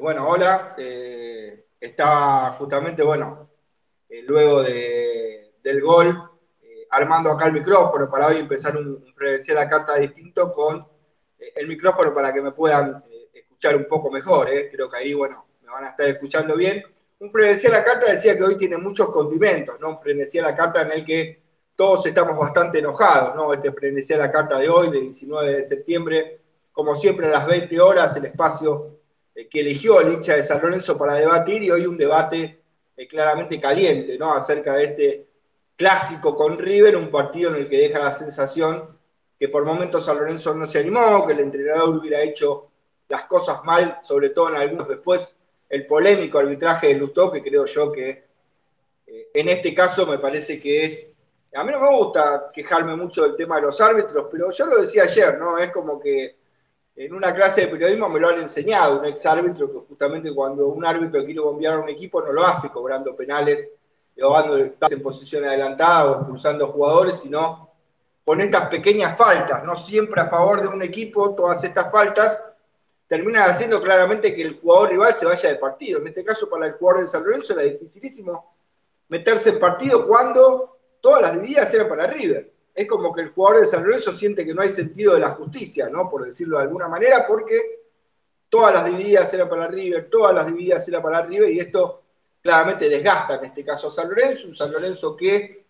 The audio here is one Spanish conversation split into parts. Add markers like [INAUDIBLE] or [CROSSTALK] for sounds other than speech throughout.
bueno, hola. Eh, estaba justamente, bueno, eh, luego del gol, eh, armando acá el micrófono para hoy empezar un, un la carta distinto con el micrófono para que me puedan escuchar un poco mejor. Creo que ahí, bueno, me van a estar escuchando bien. Un frenesí la carta decía que hoy tiene muchos condimentos, ¿no? Un frenesí la carta en el que todos estamos bastante enojados, ¿no? Este frenesí la carta de hoy, del 19 de septiembre, como siempre a las 20 horas, el espacio eh, que eligió el hincha de San Lorenzo para debatir y hoy un debate eh, claramente caliente, ¿no? Acerca de este clásico con River, un partido en el que deja la sensación que por momentos San Lorenzo no se animó, que el entrenador hubiera hecho las cosas mal, sobre todo en algunos después, el polémico arbitraje de Lustó, que creo yo que eh, en este caso me parece que es, a mí no me gusta quejarme mucho del tema de los árbitros, pero yo lo decía ayer, ¿no? Es como que en una clase de periodismo me lo han enseñado, un ex árbitro, que justamente cuando un árbitro quiere bombear a un equipo no lo hace cobrando penales o dando en posición adelantada o expulsando jugadores, sino con estas pequeñas faltas, no siempre a favor de un equipo, todas estas faltas terminan haciendo claramente que el jugador rival se vaya del partido. En este caso, para el jugador de San Lorenzo era dificilísimo meterse en partido cuando todas las divididas eran para River es como que el jugador de San Lorenzo siente que no hay sentido de la justicia, ¿no? Por decirlo de alguna manera, porque todas las divididas eran para River, todas las divididas eran para River, y esto claramente desgasta en este caso a San Lorenzo, un San Lorenzo que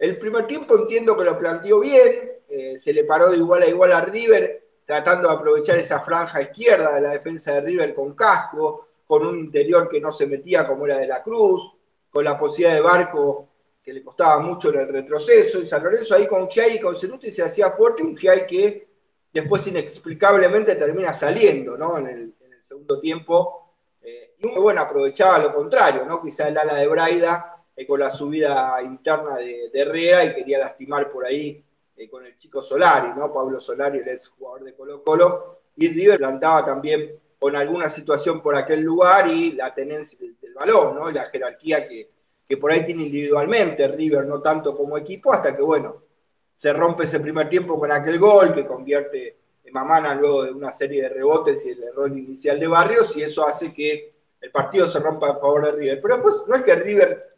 el primer tiempo entiendo que lo planteó bien, eh, se le paró de igual a igual a River, tratando de aprovechar esa franja izquierda de la defensa de River con casco, con un interior que no se metía como era de la Cruz, con la posibilidad de Barco que le costaba mucho en el retroceso, y San Lorenzo ahí con Giai y con Ceruti se hacía fuerte, un Giai que después inexplicablemente termina saliendo ¿no? en, el, segundo tiempo, eh, y bueno aprovechaba lo contrario, ¿no? quizá el ala de Braida eh, con la subida interna de, Herrera y quería lastimar por ahí eh, con el chico Solari, ¿no? Pablo Solari, el ex jugador de Colo Colo, y River plantaba también con alguna situación por aquel lugar y la tenencia del, balón, ¿no? la jerarquía que, que por ahí tiene individualmente River, no tanto como equipo, hasta que, bueno, se rompe ese primer tiempo con aquel gol que convierte en Mamana luego de una serie de rebotes y el error inicial de Barrios, y eso hace que el partido se rompa a favor de River. Pero después no es que River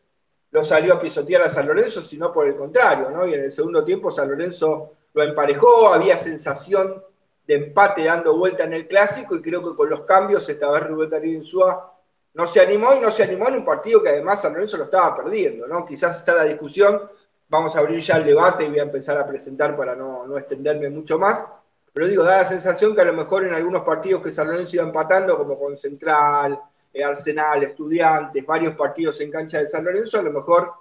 lo salió a pisotear a San Lorenzo, sino por el contrario, ¿no? Y en el segundo tiempo San Lorenzo lo emparejó, había sensación de empate dando vuelta en el clásico, y creo que con los cambios, esta vez Rubén Darío no se animó y no se animó en un partido que además San Lorenzo lo estaba perdiendo, ¿no? Quizás está la discusión, vamos a abrir ya el debate y voy a empezar a presentar para no, extenderme mucho más, pero digo, da la sensación que a lo mejor en algunos partidos que San Lorenzo iba empatando, como con Central, eh, Arsenal, Estudiantes, varios partidos en cancha de San Lorenzo, a lo mejor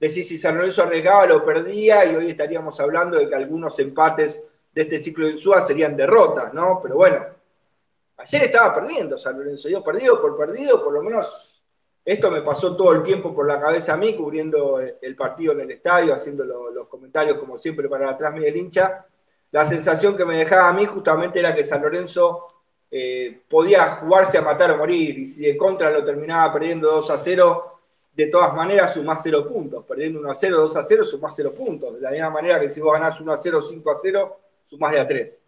decís si San Lorenzo arriesgaba lo perdía y hoy estaríamos hablando de que algunos empates de este ciclo de SUA serían derrotas, ¿no? Pero bueno, Ayer estaba perdiendo San Lorenzo, yo perdido por perdido, por lo menos esto me pasó todo el tiempo por la cabeza a mí, cubriendo el partido en el estadio, haciendo los comentarios como siempre para atrás del hincha. La sensación que me dejaba a mí justamente era que San Lorenzo eh, podía jugarse a matar o morir, y si de contra lo terminaba perdiendo 2 a 0, de todas maneras sumás 0 puntos, perdiendo 1 a 0, 2 a 0, sumás 0 puntos, de la misma manera que si vos ganás 1 a 0, 5 a 0, sumás de a 3.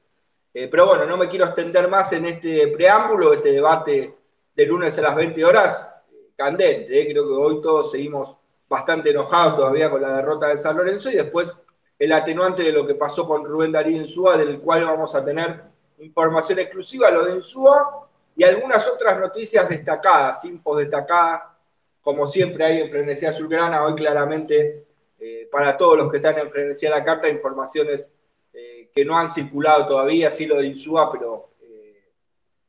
Eh, pero bueno, no me quiero extender más en este preámbulo, este debate de lunes a las 20 horas, candente. Eh. Creo que hoy todos seguimos bastante enojados todavía con la derrota de San Lorenzo y después el atenuante de lo que pasó con Rubén Darío Insúa, del cual vamos a tener información exclusiva, lo de Insúa y algunas otras noticias destacadas, infos destacadas, como siempre hay en Frenesía Azulgrana, hoy claramente eh, para todos los que están en Frenesía La Carta, informaciones que no han circulado todavía, sí lo de Insúa, pero eh,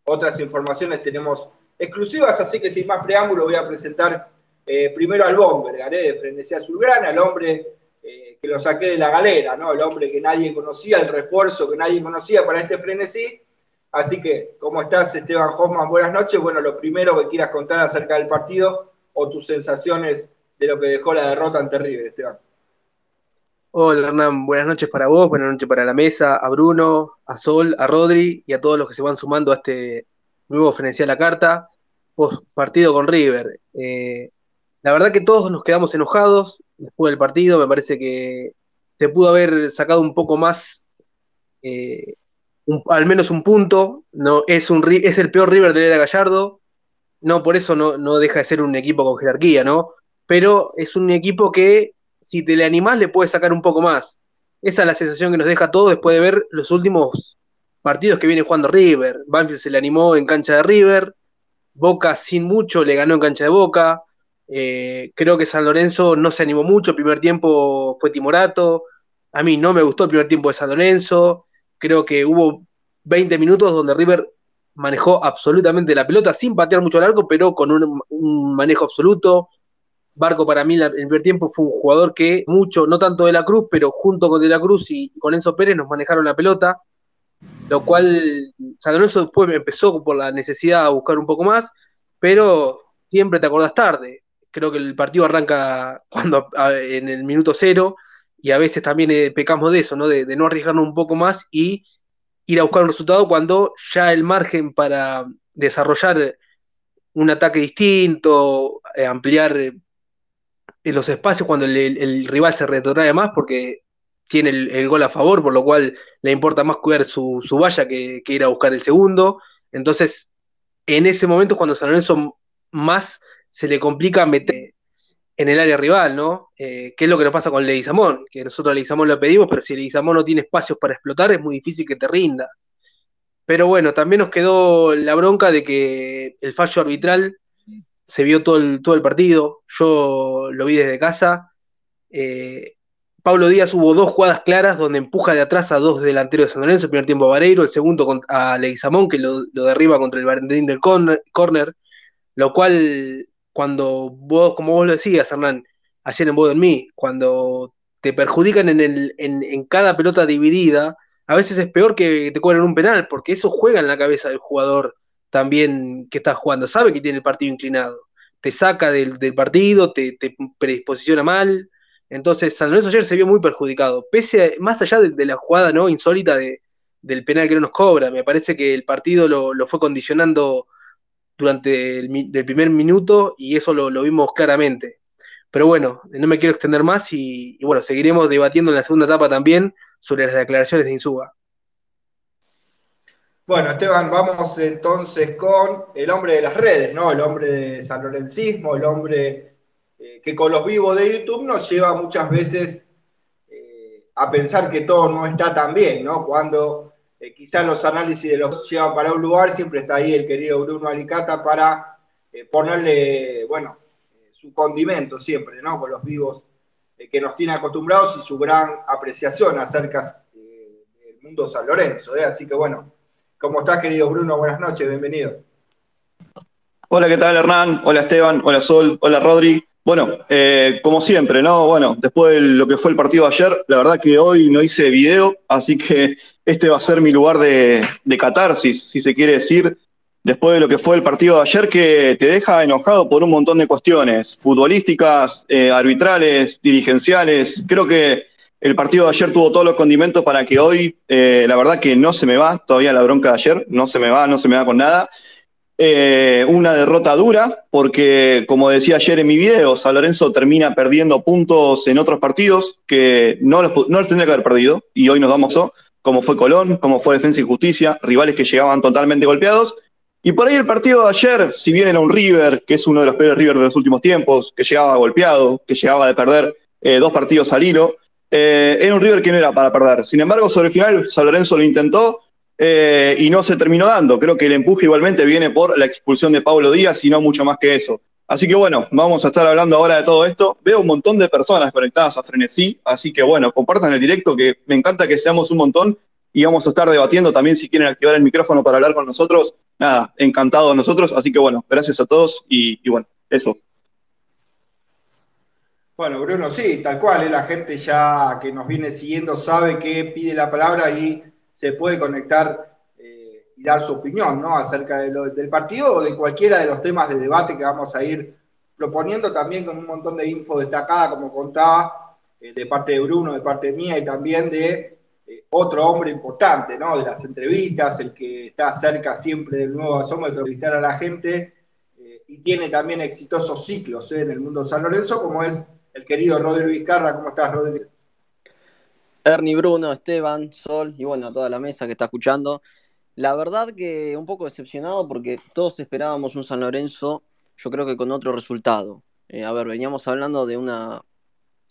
otras informaciones tenemos exclusivas, así que sin más preámbulo voy a presentar eh, primero al Bomber, de Frenesía Azulgrana, el hombre eh, que lo saqué de la galera, ¿no? el hombre que nadie conocía, el refuerzo que nadie conocía para este frenesí. Así que, ¿cómo estás, Esteban Hoffman? Buenas noches. Bueno, lo primero que quieras contar acerca del partido o tus sensaciones de lo que dejó la derrota ante River, Esteban. Hola Hernán, buenas noches para vos, buenas noches para la mesa, a Bruno, a Sol, a Rodri y a todos los que se van sumando a este nuevo Frenesía la Carta, post partido con River. Eh, la verdad que todos nos quedamos enojados después del partido, me parece que se pudo haber sacado un poco más eh, al menos un punto, no, es, un, es el peor River de era Gallardo, no por eso no, no deja de ser un equipo con jerarquía, ¿no? Pero es un equipo que si te le animás le puedes sacar un poco más. Esa es la sensación que nos deja todo después de ver los últimos partidos que viene jugando River. Banfield se le animó en cancha de River, Boca sin mucho le ganó en cancha de Boca. Eh, creo que San Lorenzo no se animó mucho, el primer tiempo fue timorato. A mí no me gustó el primer tiempo de San Lorenzo. Creo que hubo 20 minutos donde River manejó absolutamente la pelota sin patear mucho largo, pero con un, manejo absoluto. Barco para mí en el primer tiempo fue un jugador que mucho, no tanto de la Cruz, pero junto con de la Cruz y con Enzo Pérez nos manejaron la pelota lo cual San Lorenzo después empezó por la necesidad de buscar un poco más, pero siempre te acordás tarde. Creo que el partido arranca [LAUGHS] cuando en el minuto cero y a veces también eh, pecamos de eso, ¿no? De, no arriesgarnos un poco más y ir a buscar un resultado cuando ya el margen para desarrollar un ataque distinto, eh, ampliar eh, los espacios cuando el, rival se retrotrae más, porque tiene el, gol a favor, por lo cual le importa más cuidar su, valla que, ir a buscar el segundo. Entonces, en ese momento cuando San Lorenzo más se le complica meter en el área rival, ¿no? Eh, ¿Qué es lo que nos pasa con Leguizamón? Que nosotros a Leguizamón lo pedimos, pero si Leguizamón no tiene espacios para explotar, es muy difícil que te rinda. Pero bueno, también nos quedó la bronca de que el fallo arbitral se vio todo el, todo el partido. Yo lo vi desde casa. Eh, Pablo Díaz hubo dos jugadas claras donde empuja de atrás a dos delanteros de San Lorenzo, el primer tiempo a Vareiro, el segundo a Leguizamón, que lo, derriba contra el Valentín del corner, lo cual, cuando vos, como vos lo decías, Hernán, ayer en Vos Mí, cuando te perjudican en, el, en, cada pelota dividida, a veces es peor que te cobren un penal, porque eso juega en la cabeza del jugador también que está jugando, sabe que tiene el partido inclinado, te saca del, partido, te, te predisposiciona mal, entonces, San Lorenzo ayer se vio muy perjudicado, pese más allá de, la jugada ¿no? insólita de, del penal que no nos cobra. Me parece que el partido lo, fue condicionando durante el primer minuto y eso lo, vimos claramente. Pero bueno, no me quiero extender más y, bueno, seguiremos debatiendo en la segunda etapa también sobre las declaraciones de Insúa. Bueno, Esteban, vamos entonces con el hombre de las redes, ¿no? El hombre de San Lorencismo, el hombre eh, que con los vivos de YouTube nos lleva muchas veces eh, a pensar que todo no está tan bien, ¿no? Cuando eh, quizás los análisis de los llevan para un lugar, siempre está ahí el querido Bruno Alicata para ponerle, bueno, su condimento siempre, ¿no? Con los vivos que nos tiene acostumbrados y su gran apreciación acerca del mundo San Lorenzo, Así que bueno, ¿cómo estás, querido Bruno? Buenas noches, bienvenido. Hola, ¿qué tal, Hernán? Hola, Esteban. Hola, Sol. Hola, Rodri. Bueno, eh, como siempre, ¿no? Bueno, después de lo que fue el partido de ayer, la verdad que hoy no hice video, así que este va a ser mi lugar de, catarsis, si se quiere decir, después de lo que fue el partido de ayer, que te deja enojado por un montón de cuestiones, futbolísticas, eh, arbitrales, dirigenciales. Creo que el partido de ayer tuvo todos los condimentos para que hoy, eh, la verdad que no se me va todavía la bronca de ayer, no se me va, no se me va con nada. Eh, una derrota dura, porque como decía ayer en mi video, San Lorenzo termina perdiendo puntos en otros partidos que no los, no tendría que haber perdido, y hoy nos vamos a, como fue Colón, como fue Defensa y Justicia, rivales que llegaban totalmente golpeados. Y por ahí el partido de ayer, si bien era un River, que es uno de los peores River de los últimos tiempos, que llegaba golpeado, que llegaba de perder eh, dos partidos al hilo, eh, era un River que no era para perder. Sin embargo, sobre el final, San Lorenzo lo intentó, eh, y no se terminó dando. Creo que el empuje igualmente viene por la expulsión de Pablo Díaz y no mucho más que eso. Así que bueno, vamos a estar hablando ahora de todo esto. Veo un montón de personas conectadas a Frenesí, así que bueno, compartan el directo, que me encanta que seamos un montón y vamos a estar debatiendo también si quieren activar el micrófono para hablar con nosotros. Nada, encantado nosotros, así que bueno, gracias a todos y, bueno, eso. Bueno, Bruno, sí, tal cual, la gente ya que nos viene siguiendo sabe que pide la palabra y se puede conectar eh, y dar su opinión ¿no? acerca del partido o de cualquiera de los temas de debate que vamos a ir proponiendo también con un montón de info destacada, como contaba, eh, de parte de Bruno, de parte mía y también de eh, otro hombre importante, ¿no? De las entrevistas, el que está cerca siempre del nuevo asómetro, entrevistar a la gente y tiene también exitosos ciclos en el mundo de San Lorenzo, como es el querido Rodrigo Vizcarra. ¿Cómo estás, Rodrigo? Ernie, Bruno, Esteban, Sol y bueno, a toda la mesa que está escuchando. La verdad que un poco decepcionado porque todos esperábamos un San Lorenzo, yo creo que con otro resultado. Eh, a ver, veníamos hablando de una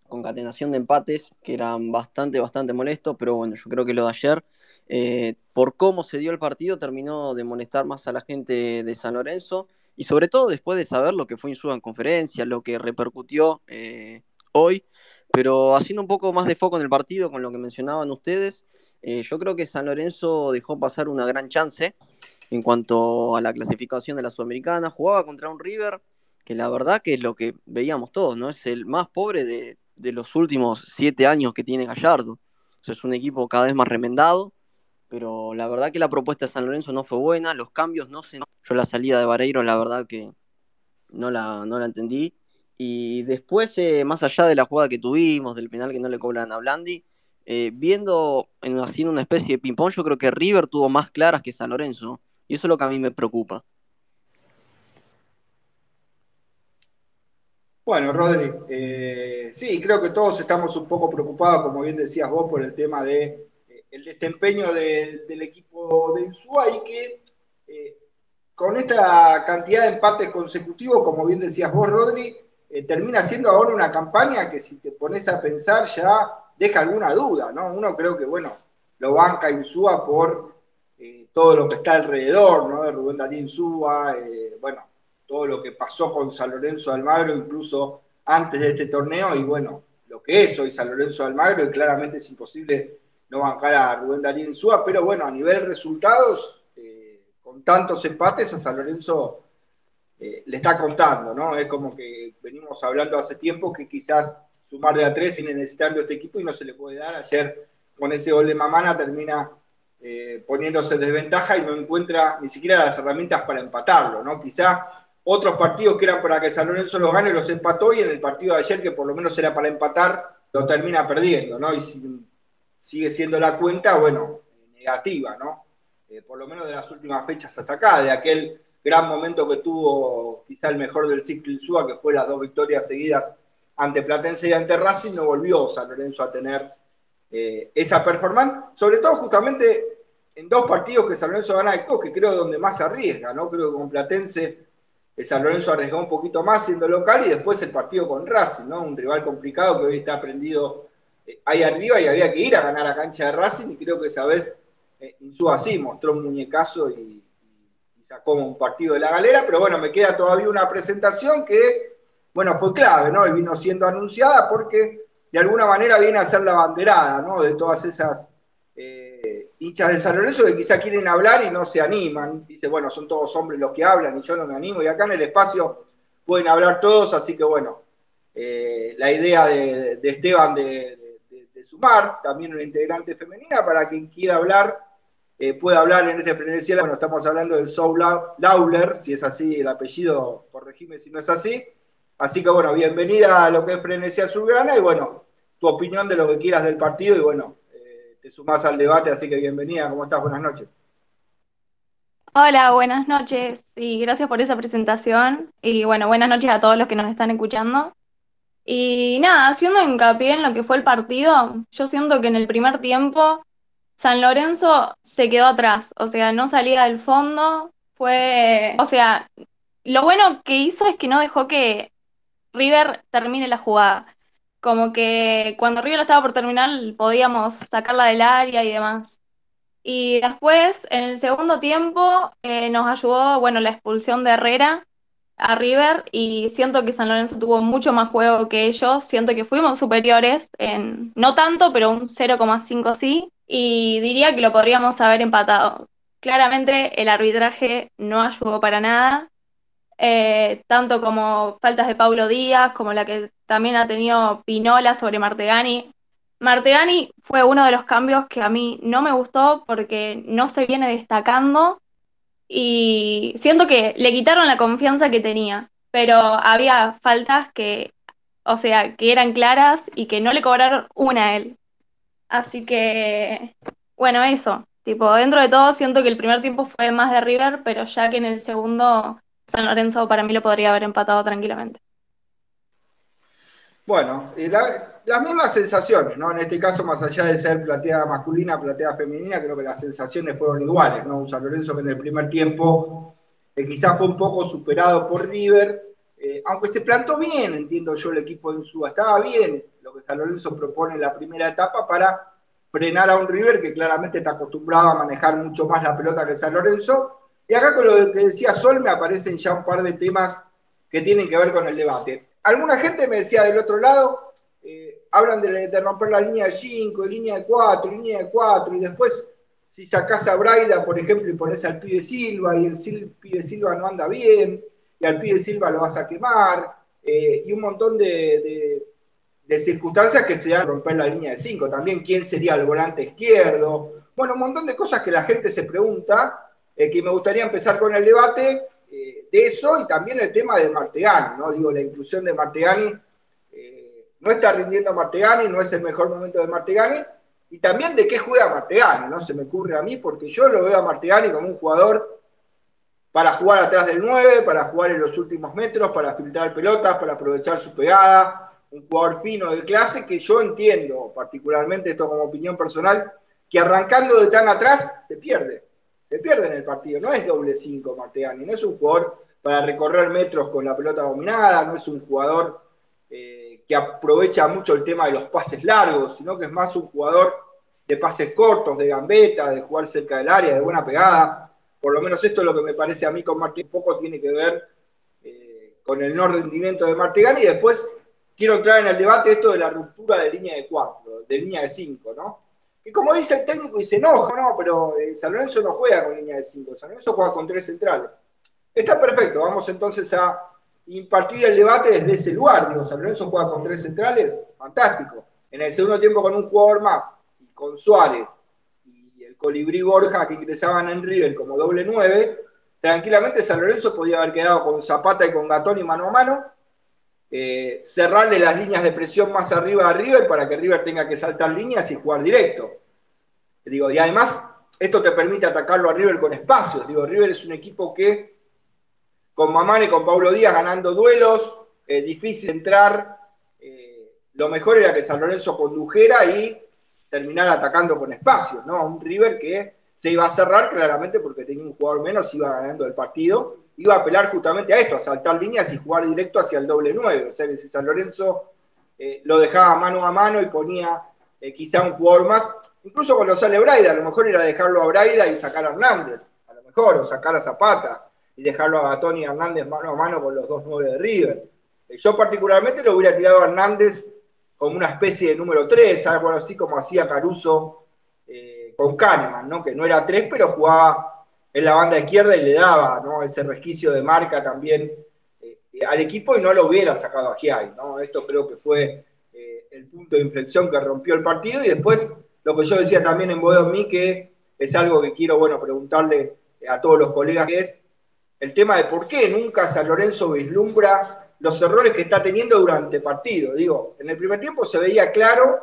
concatenación de empates que eran bastante, bastante molestos, pero bueno, yo creo que lo de ayer, eh, por cómo se dio el partido, terminó de molestar más a la gente de San Lorenzo y sobre todo después de saber lo que fue Insúa en conferencia, lo que repercutió eh, hoy, pero haciendo un poco más de foco en el partido con lo que mencionaban ustedes, eh, yo creo que San Lorenzo dejó pasar una gran chance en cuanto a la clasificación de la Sudamericana, jugaba contra un River que la verdad que es lo que veíamos todos, ¿no? Es el más pobre de, los últimos siete años que tiene Gallardo. Es un equipo cada vez más remendado, pero la verdad que la propuesta de San Lorenzo no fue buena, los cambios no se... Yo la salida de Vareiro, la verdad que no la, no la entendí. Y después, eh, más allá de la jugada que tuvimos, del penal que no le cobran a Blandi, eh, viendo, en, haciendo una especie de ping-pong, yo creo que River tuvo más claras que San Lorenzo. Y eso es lo que a mí me preocupa. Bueno, Rodri, eh, sí, creo que todos estamos un poco preocupados, como bien decías vos, por el tema de el desempeño del equipo de Insúa y que eh, con esta cantidad de empates consecutivos, como bien decías vos, Rodri, termina siendo ahora una campaña que si te pones a pensar ya deja alguna duda, ¿no? Uno creo que, bueno, lo banca Insúa por todo lo que está alrededor, ¿no? De Rubén Darío Insúa, bueno, todo lo que pasó con San Lorenzo de Almagro, incluso antes de este torneo, y bueno, lo que es hoy San Lorenzo de Almagro, y claramente es imposible no bancar a Rubén Darío Insúa, pero bueno, a nivel resultados, eh, con tantos empates, a San Lorenzo eh, le está contando, ¿no? Es como que venimos hablando hace tiempo que quizás sumar de a tres viene necesitando este equipo y no se le puede dar. Ayer con ese gol de Mamana termina eh, poniéndose en desventaja y no encuentra ni siquiera las herramientas para empatarlo, ¿no? Quizá otros partidos que eran para que San Lorenzo los gane los empató y en el partido de ayer, que por lo menos era para empatar, lo termina perdiendo, ¿no? Y sigue siendo la cuenta, bueno, negativa, ¿no? Eh, por lo menos de las últimas fechas hasta acá, de aquel gran momento que tuvo quizá el mejor del ciclo Insúa, que fue las dos victorias seguidas ante Platense y ante Racing, no volvió San Lorenzo a tener eh, esa performance, sobre todo justamente en dos partidos que San Lorenzo gana de que creo donde más arriesga, ¿no? Creo que con Platense San Lorenzo arriesgó un poquito más siendo local y después el partido con Racing, ¿no? Un rival complicado que hoy está aprendido eh, ahí arriba y había que ir a ganar a cancha de Racing y creo que esa vez eh, Insúa así mostró un muñecazo y, sacó un partido de la galera, pero bueno, me queda todavía una presentación que, bueno, fue clave, ¿no? Y vino siendo anunciada porque de alguna manera viene a ser la banderada, ¿no? De todas esas... Eh, hinchas de San Lorenzo que quizá quieren hablar y no se animan. Dice, bueno, son todos hombres los que hablan y yo no me animo. Y acá en el espacio pueden hablar todos, así que bueno, eh, la idea de, Esteban de, sumar también una integrante femenina para quien quiera hablar. Eh, puede hablar en este frenesí. Bueno, estamos hablando de Soul Lauler, si es así el apellido, corregime si no es así. Así que bueno, bienvenida a lo que es Frenesía Azulgrana y bueno, tu opinión de lo que quieras del partido y bueno, te sumás al debate, así que bienvenida, ¿cómo estás? Buenas noches. Hola, buenas noches y gracias por esa presentación y bueno, buenas noches a todos los que nos están escuchando. Y nada, haciendo hincapié en lo que fue el partido, yo siento que en el primer tiempo San Lorenzo se quedó atrás, o sea, no salía del fondo, fue, o sea, lo bueno que hizo es que no dejó que River termine la jugada como que cuando River estaba por terminar podíamos sacarla del área y demás. Y después, en el segundo tiempo, eh, nos ayudó, bueno, la expulsión de Herrera a River y siento que San Lorenzo tuvo mucho más juego que ellos, siento que fuimos superiores en, no tanto, pero un 0,5 sí, y diría que lo podríamos haber empatado. Claramente el arbitraje no ayudó para nada, eh, tanto como faltas de Paulo Díaz, como la que también ha tenido Pinola sobre Martegani. Martegani fue uno de los cambios que a mí no me gustó porque no se viene destacando y siento que le quitaron la confianza que tenía, pero había faltas que, o sea, que eran claras y que no le cobraron una a él. Así que, bueno, eso. Tipo, dentro de todo siento que el primer tiempo fue más de River, pero ya que en el segundo San Lorenzo para mí lo podría haber empatado tranquilamente. Bueno, las mismas sensaciones, ¿no? En este caso, más allá de ser plateada masculina, plateada femenina, creo que las sensaciones fueron iguales, ¿no? Un San Lorenzo que en el primer tiempo eh, quizás fue un poco superado por River, eh, aunque se plantó bien, entiendo yo, el equipo de Insúa, estaba bien lo que San Lorenzo propone en la primera etapa para frenar a un River que claramente está acostumbrado a manejar mucho más la pelota que San Lorenzo. Y acá con lo que decía Sol me aparecen ya un par de temas que tienen que ver con el debate alguna gente me decía del otro lado, eh, hablan de, romper la línea de 5, línea de 4, línea de 4, y después si sacás a Braida, por ejemplo, y pones al pibe Silva, y el pibe Silva no anda bien, y al pibe Silva lo vas a quemar, eh, y un montón de, circunstancias que se dan romper la línea de 5. También quién sería el volante izquierdo. Bueno, un montón de cosas que la gente se pregunta, eh, que me gustaría empezar con el debate de eso y también el tema de Martegani, ¿no? Digo, la inclusión de Martegani, eh, no está rindiendo Martegani, no es el mejor momento de Martegani, y también de qué juega Martegani, ¿no? Se me ocurre a mí, porque yo lo veo a Martegani como un jugador para jugar atrás del 9, para jugar en los últimos metros, para filtrar pelotas, para aprovechar su pegada, un jugador fino de clase que yo entiendo, particularmente esto como opinión personal, que arrancando de tan atrás se pierde se pierde en el partido. No es doble 5 Martegani, no es un jugador para recorrer metros con la pelota dominada, no es un jugador eh, que aprovecha mucho el tema de los pases largos, sino que es más un jugador de pases cortos, de gambeta, de jugar cerca del área, de buena pegada. Por lo menos esto es lo que me parece a mí con Martegani. Poco tiene que ver eh, con el no rendimiento de Martegani. Y después quiero entrar en el debate esto de la ruptura de línea de 4, de línea de 5, ¿no? Y como dice el técnico, y se enoja, no, pero eh, San Lorenzo no juega con línea de 5, San Lorenzo juega con tres centrales. Está perfecto, vamos entonces a impartir el debate desde ese lugar. Digo, San Lorenzo juega con tres centrales, fantástico. En el segundo tiempo con un jugador más, y con Suárez y el colibrí Borja que ingresaban en River como doble nueve, tranquilamente San Lorenzo podía haber quedado con Zapata y con Gatón y mano a mano, eh, cerrarle las líneas de presión más arriba a River para que River tenga que saltar líneas y jugar directo. Digo, y además, esto te permite atacarlo a River con espacios. Digo, River es un equipo que, con Mamán y con Pablo Díaz ganando duelos, eh, difícil entrar. Eh, lo mejor era que San Lorenzo condujera y terminar atacando con espacios, ¿no? Un River que se iba a cerrar claramente porque tenía un jugador menos, iba ganando el partido iba a apelar justamente a esto, a saltar líneas y jugar directo hacia el doble 9. O sea que si San Lorenzo eh, lo dejaba mano a mano y ponía eh, quizá un jugador más, incluso cuando sale Braida, a lo mejor era dejarlo a Braida y sacar a Hernández, a lo mejor, o sacar a Zapata y dejarlo a Gatón y Hernández mano a mano con los dos 9 de River. Eh, yo particularmente lo hubiera tirado a Hernández como una especie de número 3, algo así como hacía Caruso con Kahneman, ¿no? que no era 3, pero jugaba en la banda izquierda y le daba ese resquicio de marca también eh, al equipo y no lo hubiera sacado a Giai. ¿no? Esto creo que fue eh, el punto de inflexión que rompió el partido y después lo que yo decía también en Bodo mí que es algo que quiero bueno, preguntarle a todos los colegas, que es el tema de por qué nunca San Lorenzo vislumbra los errores que está teniendo durante el partido. Digo, en el primer tiempo se veía claro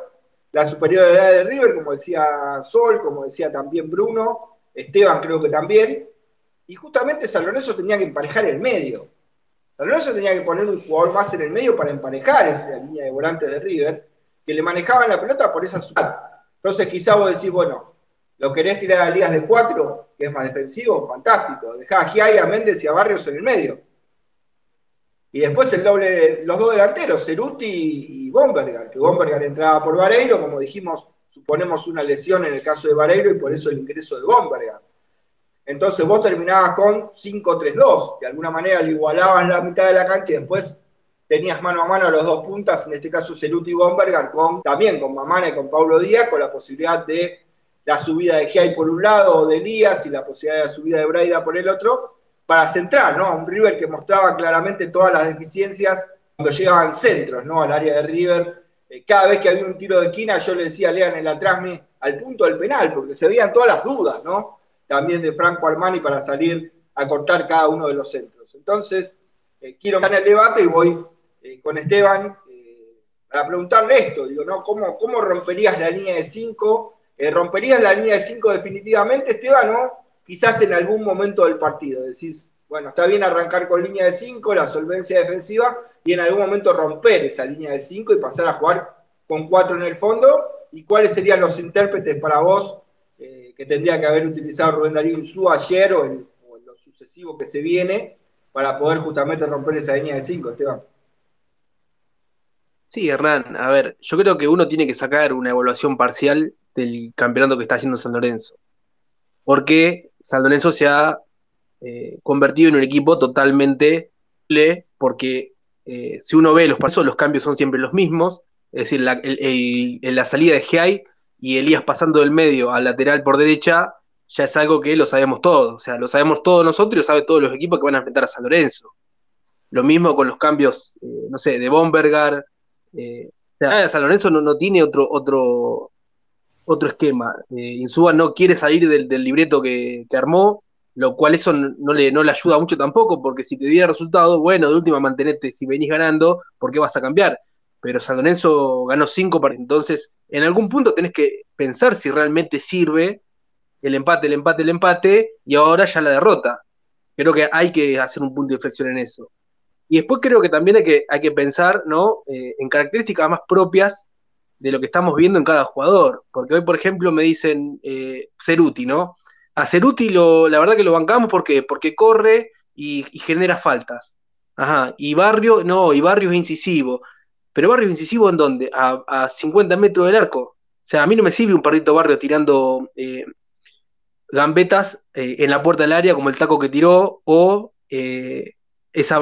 la superioridad de River, como decía Sol, como decía también Bruno, Esteban creo que también, y justamente San tenía que emparejar el medio. San tenía que poner un jugador más en el medio para emparejar esa línea de volantes de River, que le manejaban la pelota por esa ciudad. Entonces quizá vos decís, bueno, lo querés tirar a Lías de cuatro, que es más defensivo, fantástico. Dejá a Giai, a Méndez y a Barrios en el medio. Y después el doble, los dos delanteros, Ceruti y Bomberger, que Bomberger entraba por Vareiro, como dijimos, suponemos una lesión en el caso de Vareiro y por eso el ingreso de Bomberga. Entonces vos terminabas con 5-3-2, de alguna manera le igualabas la mitad de la cancha y después tenías mano a mano a los dos puntas, en este caso Ceruti y Bomberger, con, también con Mamana y con Pablo Díaz, con la posibilidad de la subida de Giai por un lado o de Elías y la posibilidad de la subida de Braida por el otro, para centrar, ¿no? A un River que mostraba claramente todas las deficiencias cuando llegaban centros, ¿no? Al área de River, eh, cada vez que había un tiro de esquina, yo le decía Lean en la trasme al punto del penal, porque se veían todas las dudas, ¿no? También de Franco Armani para salir a cortar cada uno de los centros. Entonces, eh, quiero ganar el debate y voy eh, con Esteban para preguntarle esto, digo, ¿no? ¿Cómo, cómo romperías la línea de 5? ¿Romperías la línea de 5 definitivamente, Esteban, o quizás en algún momento del partido? Decís, bueno, está bien arrancar con línea de 5, la solvencia defensiva, y en algún momento romper esa línea de 5 y pasar a jugar con 4 en el fondo. ¿Y cuáles serían los intérpretes para vos eh, que tendría que haber utilizado Rubén Darío su ayer o en, lo sucesivo que se viene para poder justamente romper esa línea de 5, Esteban? Sí, Hernán, a ver, yo creo que uno tiene que sacar una evaluación parcial del campeonato que está haciendo San Lorenzo. Porque San Lorenzo se ha eh, convertido en un equipo totalmente porque eh, si uno ve los pasos, los cambios son siempre los mismos. Es decir, la, la salida de Giai y Elías pasando del medio al lateral por derecha, ya es algo que lo sabemos todos. O sea, lo sabemos todos nosotros y lo saben todos los equipos que van a enfrentar a San Lorenzo. Lo mismo con los cambios, eh, no sé, de Bombergar. San Lorenzo no, tiene otro, otro, otro esquema. Insúa no quiere salir del, libreto que, que armó lo cual eso no le, no le ayuda mucho tampoco, porque si te diera resultado, bueno, de última mantenete, si venís ganando, ¿por qué vas a cambiar? Pero San Lorenzo ganó cinco partidos, entonces en algún punto tenés que pensar si realmente sirve el empate, el empate, el empate, y ahora ya la derrota. Creo que hay que hacer un punto de inflexión en eso. Y después creo que también hay que, hay que pensar ¿no? Eh, en características más propias de lo que estamos viendo en cada jugador. Porque hoy, por ejemplo, me dicen eh, Ceruti, ¿no? A Ceruti lo, la verdad que lo bancamos porque, porque corre y, genera faltas. Ajá. Y Barrio, no, y Barrio es incisivo. Pero Barrio es incisivo en dónde? A, 50 metros del arco. O sea, a mí no me sirve un perrito Barrio tirando eh, gambetas eh, en la puerta del área como el taco que tiró o eh, ese,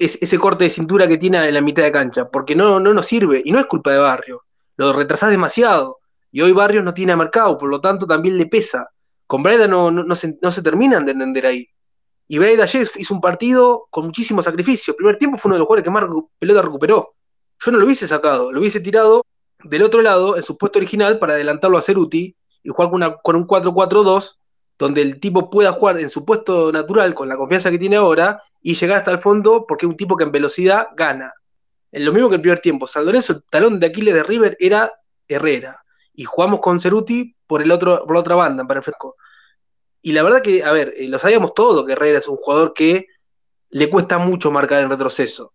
ese, corte de cintura que tiene en la mitad de cancha, porque no, no nos sirve y no es culpa de Barrio, lo retrasás demasiado y hoy Barrio no tiene mercado, por lo tanto también le pesa. Con Braida no, no, se, no se terminan de entender ahí. Y Braida ayer hizo un partido con muchísimo sacrificio. El primer tiempo fue uno de los jugadores que más pelota recuperó. Yo no lo hubiese sacado, lo hubiese tirado del otro lado, en su puesto original, para adelantarlo a Ceruti y jugar con, una, con un 4-4-2, donde el tipo pueda jugar en su puesto natural con la confianza que tiene ahora y llegar hasta el fondo, porque es un tipo que en velocidad gana. En lo mismo que el primer tiempo. San el talón de Aquiles de River era Herrera. Y jugamos con Ceruti por, el otro, por la otra banda, para el fresco. Y la verdad que, a ver, eh, lo sabíamos todo que Herrera es un jugador que le cuesta mucho marcar en retroceso.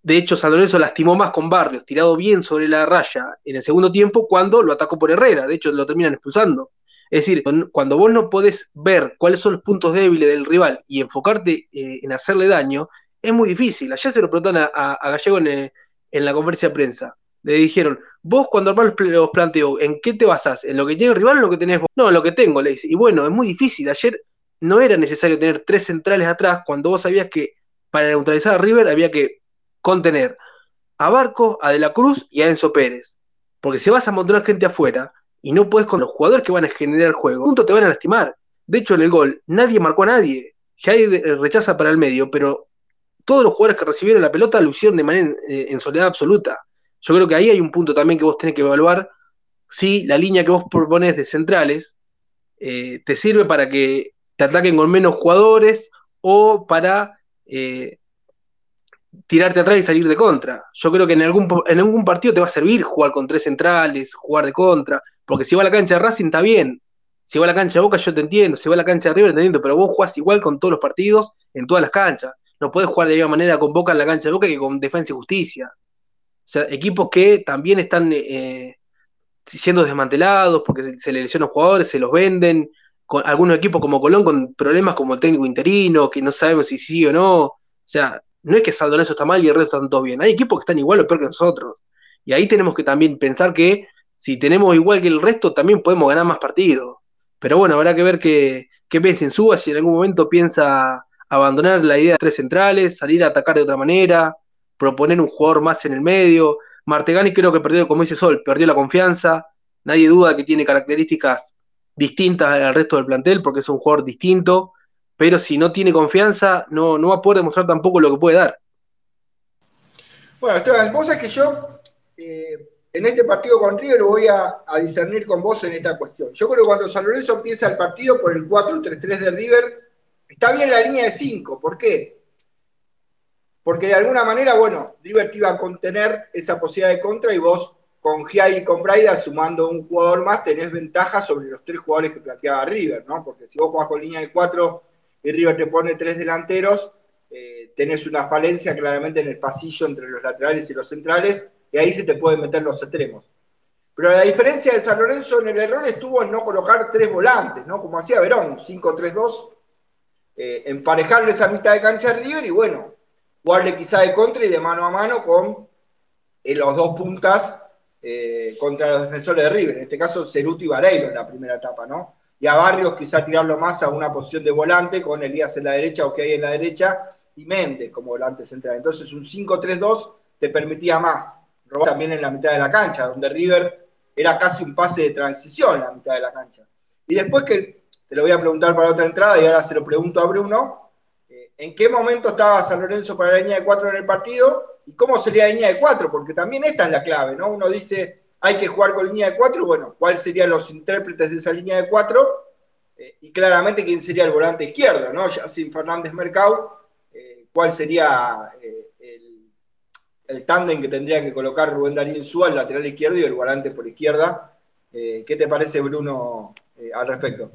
De hecho, San Lorenzo lastimó más con Barrios, tirado bien sobre la raya en el segundo tiempo cuando lo atacó por Herrera. De hecho, lo terminan expulsando. Es decir, cuando vos no podés ver cuáles son los puntos débiles del rival y enfocarte eh, en hacerle daño, es muy difícil. Ayer se lo preguntaron a, Gallego eh, en, la conferencia de prensa. Le dijeron, vos cuando armás los planteos, ¿en qué te basás? ¿En lo que tiene el rival o en lo que tenés vos? No, en lo que tengo, le dice. Y bueno, es muy difícil. Ayer no era necesario tener tres centrales atrás cuando vos sabías que para neutralizar a River había que contener a Barco, a De la Cruz y a Enzo Pérez. Porque si vas a montar gente afuera y no puedes con los jugadores que van a generar el juego, punto te van a lastimar. De hecho, en el gol nadie marcó a nadie. Jai rechaza para el medio, pero todos los jugadores que recibieron la pelota lo hicieron de manera eh, en soledad absoluta. Yo creo que ahí hay un punto también que vos tenés que evaluar si la línea que vos propones de centrales eh, te sirve para que te ataquen con menos jugadores o para eh, tirarte atrás y salir de contra. Yo creo que en algún, en algún partido te va a servir jugar con tres centrales, jugar de contra, porque si va a la cancha de Racing está bien. Si va a la cancha de Boca yo te entiendo, si va a la cancha de River te entiendo, pero vos jugás igual con todos los partidos en todas las canchas. No puedes jugar de la misma manera con Boca en la cancha de Boca que con Defensa y Justicia. Sea, equipos que también están eh, siendo desmantelados porque se, le lesionan jugadores, se los venden. Con algunos equipos como Colón con problemas como el técnico interino, que no sabemos si sí o no. O sea, no es que Saldoneso está mal y el resto están todos bien. Hay equipos que están igual o peor que nosotros. Y ahí tenemos que también pensar que si tenemos igual que el resto, también podemos ganar más partidos. Pero bueno, habrá que ver qué, qué piensa en Suba, si en algún momento piensa abandonar la idea de tres centrales, salir a atacar de otra manera, proponer un jugador más en el medio. Martegani creo que perdió, como dice Sol, perdió la confianza. Nadie duda que tiene características distintas al resto del plantel porque es un jugador distinto, pero si no tiene confianza no, no va a poder demostrar tampoco lo que puede dar. Bueno, Esteban, vos sabés que yo eh, en este partido con River voy a, discernir con vos en esta cuestión. Yo creo que cuando San Lorenzo empieza el partido por el 4-3-3 de River, está bien la línea de 5. ¿Por qué? Porque de alguna manera, bueno, River te iba a contener esa posibilidad de contra y vos con Giai y con Braida, sumando un jugador más, tenés ventaja sobre los tres jugadores que planteaba River, ¿no? Porque si vos jugás con línea de cuatro y River te pone tres delanteros, eh, tenés una falencia claramente en el pasillo entre los laterales y los centrales, y ahí se te pueden meter los extremos. Pero la diferencia de San Lorenzo en el error estuvo en no colocar tres volantes, ¿no? Como hacía Verón, 5-3-2, eh, emparejarle esa mitad de cancha a River y bueno, jugarle quizá de contra y de mano a mano con eh, los dos puntas eh, contra los defensores de River, en este caso Ceruto y Vareiro en la primera etapa, ¿no? Y a Barrios quizá tirarlo más a una posición de volante con Elías en la derecha o que hay en la derecha y Méndez como volante central. Entonces un 5-3-2 te permitía más. También en la mitad de la cancha, donde River era casi un pase de transición en la mitad de la cancha. Y después que te lo voy a preguntar para otra entrada y ahora se lo pregunto a Bruno, ¿en qué momento estaba San Lorenzo para la línea de cuatro en el partido? ¿Y cómo sería la línea de cuatro? Porque también esta es la clave, ¿no? Uno dice, hay que jugar con línea de cuatro, bueno, ¿cuáles serían los intérpretes de esa línea de cuatro? Eh, y claramente quién sería el volante izquierdo, ¿no? Ya sin Fernández Mercado, eh, ¿cuál sería el, el tándem que tendría que colocar Rubén Darío Insúa, el lateral izquierdo y el volante por izquierda? ¿Qué te parece, Bruno, al respecto?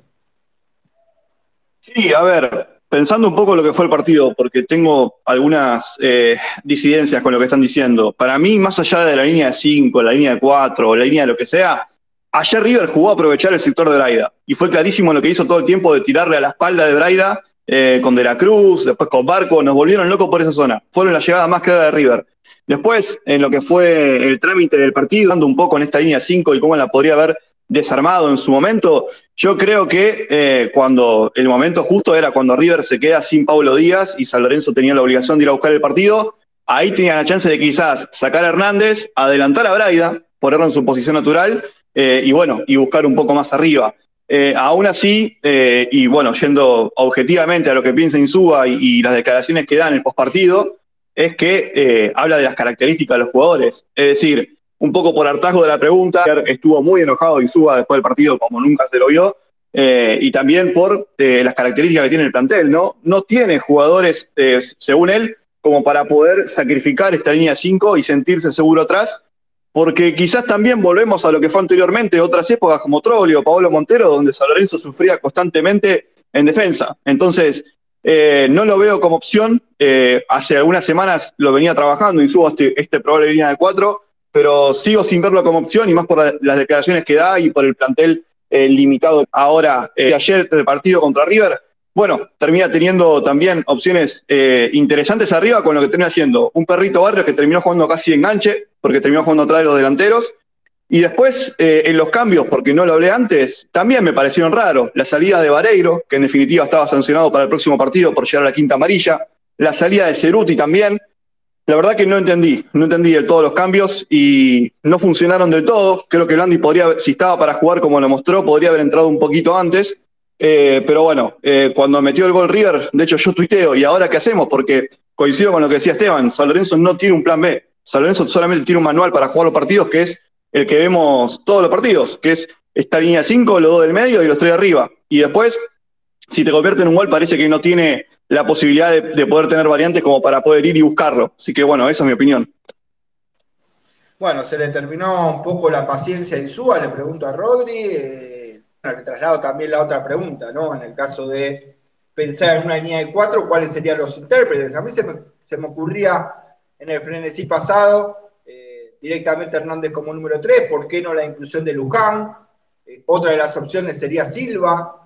Sí, a ver, pensando un poco lo que fue el partido, porque tengo algunas eh, disidencias con lo que están diciendo. Para mí, más allá de la línea de 5, la línea de 4 o la línea de lo que sea, ayer River jugó a aprovechar el sector de Braida. Y fue clarísimo lo que hizo todo el tiempo de tirarle a la espalda de Braida eh, con De la Cruz, después con Barco. Nos volvieron locos por esa zona. Fueron la llegada más clara de River. Después, en lo que fue el trámite del partido, dando un poco en esta línea 5 y cómo la podría haber desarmado en su momento. Yo creo que eh, cuando el momento justo era cuando River se queda sin Paulo Díaz y San Lorenzo tenía la obligación de ir a buscar el partido, ahí tenía la chance de quizás sacar a Hernández, adelantar a Braida, ponerlo en su posición natural eh, y bueno, y buscar un poco más arriba. Eh, aún así, y bueno, yendo objetivamente a lo que piensa Insúa y, y las declaraciones que dan en el postpartido, es que habla de las características de los jugadores. Es decir, un poco por hartazgo de la pregunta, estuvo muy enojado Insúa después del partido como nunca se lo vio, eh, y también por eh, las características que tiene el plantel, ¿no? No tiene jugadores, eh, según él, como para poder sacrificar esta línea 5 y sentirse seguro atrás, porque quizás también volvemos a lo que fue anteriormente, otras épocas como Troglio o Paolo Montero, donde San Lorenzo sufría constantemente en defensa. Entonces, no lo veo como opción. hace algunas semanas lo venía trabajando, Insúa este, este probable línea de 4, pero sigo sin verlo como opción y más por las declaraciones que da y por el plantel eh, limitado ahora eh, ayer del partido contra River. Bueno, termina teniendo también opciones eh, interesantes arriba con lo que termina haciendo un perrito Barrios que terminó jugando casi enganche, porque terminó jugando atrás de los delanteros. Y después, en los cambios, porque no lo hablé antes, también me parecieron raros. La salida de Vareiro, que en definitiva estaba sancionado para el próximo partido por llegar a la quinta amarilla. La salida de Ceruti también, la verdad que no entendí, no entendí del todo los cambios y no funcionaron del todo. Creo que Blandi podría, si estaba para jugar como lo mostró, podría haber entrado un poquito antes. Eh, pero bueno, eh, cuando metió el gol River, de hecho yo tuiteo, ¿y ahora qué hacemos? Porque coincido con lo que decía Esteban, San Lorenzo no tiene un plan B. San Lorenzo solamente tiene un manual para jugar los partidos, que es el que vemos todos los partidos, que es esta línea 5, los dos del medio y los tres de arriba. Y después si te convierte en un gol, parece que no tiene la posibilidad de, poder tener variantes como para poder ir y buscarlo. Así que bueno, esa es mi opinión. Bueno, se le terminó un poco la paciencia en Insúa, le pregunto a Rodri. Eh, le traslado también la otra pregunta, ¿no? En el caso de pensar en una línea de cuatro, ¿cuáles serían los intérpretes? A mí se me, ocurría en el frenesí pasado eh, directamente Hernández como número tres, ¿por qué no la inclusión de Luján? Eh, otra de las opciones sería Silva,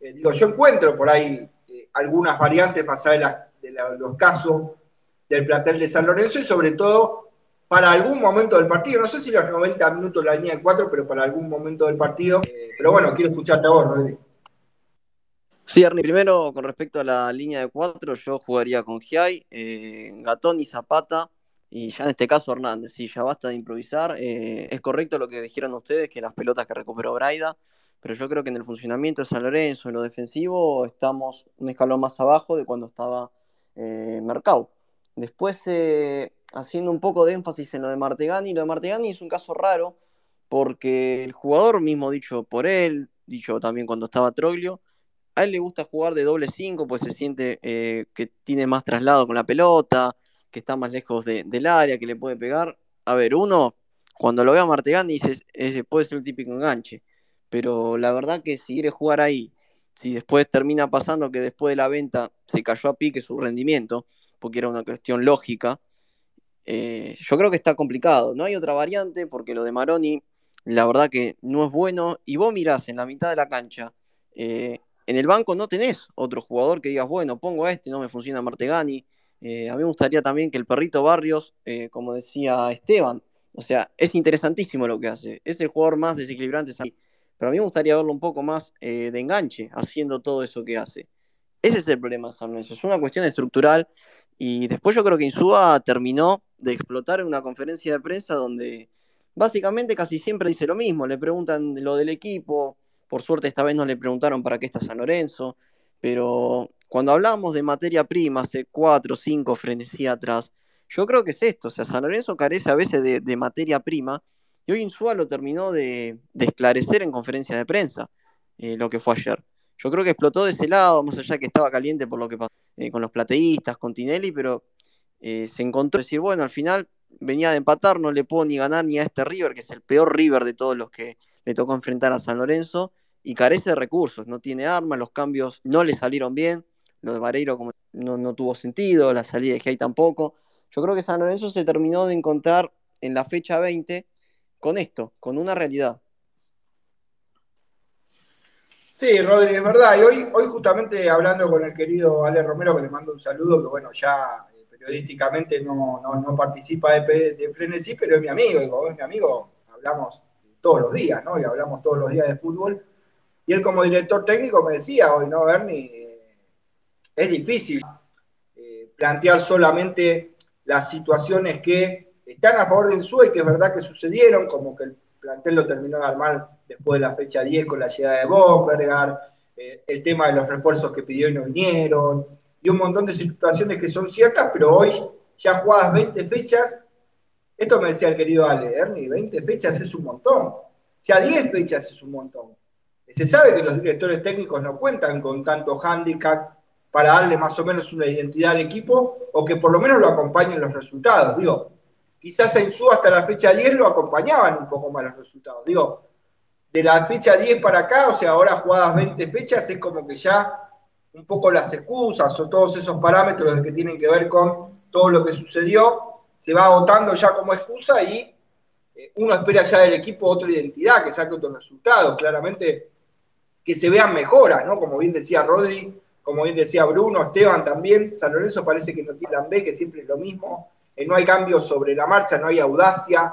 eh, digo, yo encuentro por ahí eh, algunas variantes más allá de, los casos del plantel de San Lorenzo y sobre todo para algún momento del partido. No sé si los 90 minutos la línea de 4, pero para algún momento del partido. Eh, pero bueno, quiero escucharte a vos, Rodri. Sí, Ernie, primero con respecto a la línea de 4, yo jugaría con Giai, Gatón y Zapata. Y ya en este caso Hernández, sí, ya basta de improvisar. es correcto lo que dijeron ustedes, que las pelotas que recuperó Braida pero yo creo que en el funcionamiento de San Lorenzo, en lo defensivo, estamos un escalón más abajo de cuando estaba eh, Mercado. Después, eh, haciendo un poco de énfasis en lo de Martegani, lo de Martegani es un caso raro, porque el jugador mismo dicho por él, dicho también cuando estaba Troglio, a él le gusta jugar de doble 5, pues se siente eh, que tiene más traslado con la pelota, que está más lejos del área, que le puede pegar. A ver, uno, cuando lo ve a Martegani, dice, puede ser el típico enganche pero la verdad que si quiere jugar ahí si después termina pasando que después de la venta se cayó a pique su rendimiento, porque era una cuestión lógica, eh, yo creo que está complicado. No hay otra variante porque lo de Maroni, la verdad que no es bueno. Y vos mirás en la mitad de la cancha, eh, en el banco no tenés otro jugador que digas, bueno, pongo a este, no me funciona Martegani. Eh, a mí me gustaría también que el perrito Barrios, como decía Esteban, o sea, es interesantísimo lo que hace. Es el jugador más desequilibrante. Pero a mí me gustaría verlo un poco más de enganche, haciendo todo eso que hace. Ese es el problema de San Lorenzo. Es una cuestión estructural. Y después yo creo que Insúa terminó de explotar en una conferencia de prensa donde básicamente casi siempre dice lo mismo, le preguntan lo del equipo, por suerte esta vez no le preguntaron para qué está San Lorenzo, pero cuando hablamos de materia prima hace cuatro o cinco frenesí atrás, yo creo que es esto, o sea, San Lorenzo carece a veces de, materia prima y hoy Insúa lo terminó de, esclarecer en conferencia de prensa, eh, lo que fue ayer. Yo creo que explotó de ese lado, más allá que estaba caliente por lo que pasó eh, con los plateístas, con Tinelli, pero eh, se encontró decir, bueno, al final venía de empatar, no le puedo ni ganar ni a este River, que es el peor River de todos los que le tocó enfrentar a San Lorenzo, y carece de recursos, no tiene armas, los cambios no le salieron bien, lo de Vareiro como no, tuvo sentido, la salida de Gay tampoco. Yo creo que San Lorenzo se terminó de encontrar en la fecha 20 con esto, con una realidad. Sí, Rodri, es verdad. Y hoy, hoy justamente hablando con el querido Ale Romero, que le mando un saludo, que bueno, ya periodísticamente no, no, participa de, de, Frenesí, pero es mi amigo, digo, es mi amigo, hablamos todos los días, ¿no? Y hablamos todos los días de fútbol. Y él como director técnico me decía hoy, ¿no, Bernie? Eh, es difícil eh, plantear solamente las situaciones que están a favor del SUE, que es verdad que sucedieron, como que el plantel lo terminó de armar después de la fecha 10 con la llegada de Bombergar, eh, el tema de los refuerzos que pidió y no vinieron, y un montón de situaciones que son ciertas, pero hoy ya jugadas 20 fechas, esto me decía el querido Ale, Ernie, 20 fechas es un montón, ya 10 fechas es un montón. Se sabe que los directores técnicos no cuentan con tanto handicap para darle más o menos una identidad al equipo o que por lo menos lo acompañen los resultados. Digo, quizás en su hasta la fecha 10 lo acompañaban un poco más los resultados. Digo, de la fecha 10 para acá, o sea, ahora jugadas 20 fechas, es como que ya un poco las excusas o todos esos parámetros que tienen que ver con todo lo que sucedió, se va agotando ya como excusa y eh, uno espera ya del equipo otra identidad, que saque otro resultado, claramente que se vean mejoras, ¿no? Como bien decía Rodri, como bien decía Bruno, Esteban también, San Lorenzo parece que no plan B, que siempre es lo mismo, eh, no hay cambios sobre la marcha, no hay audacia,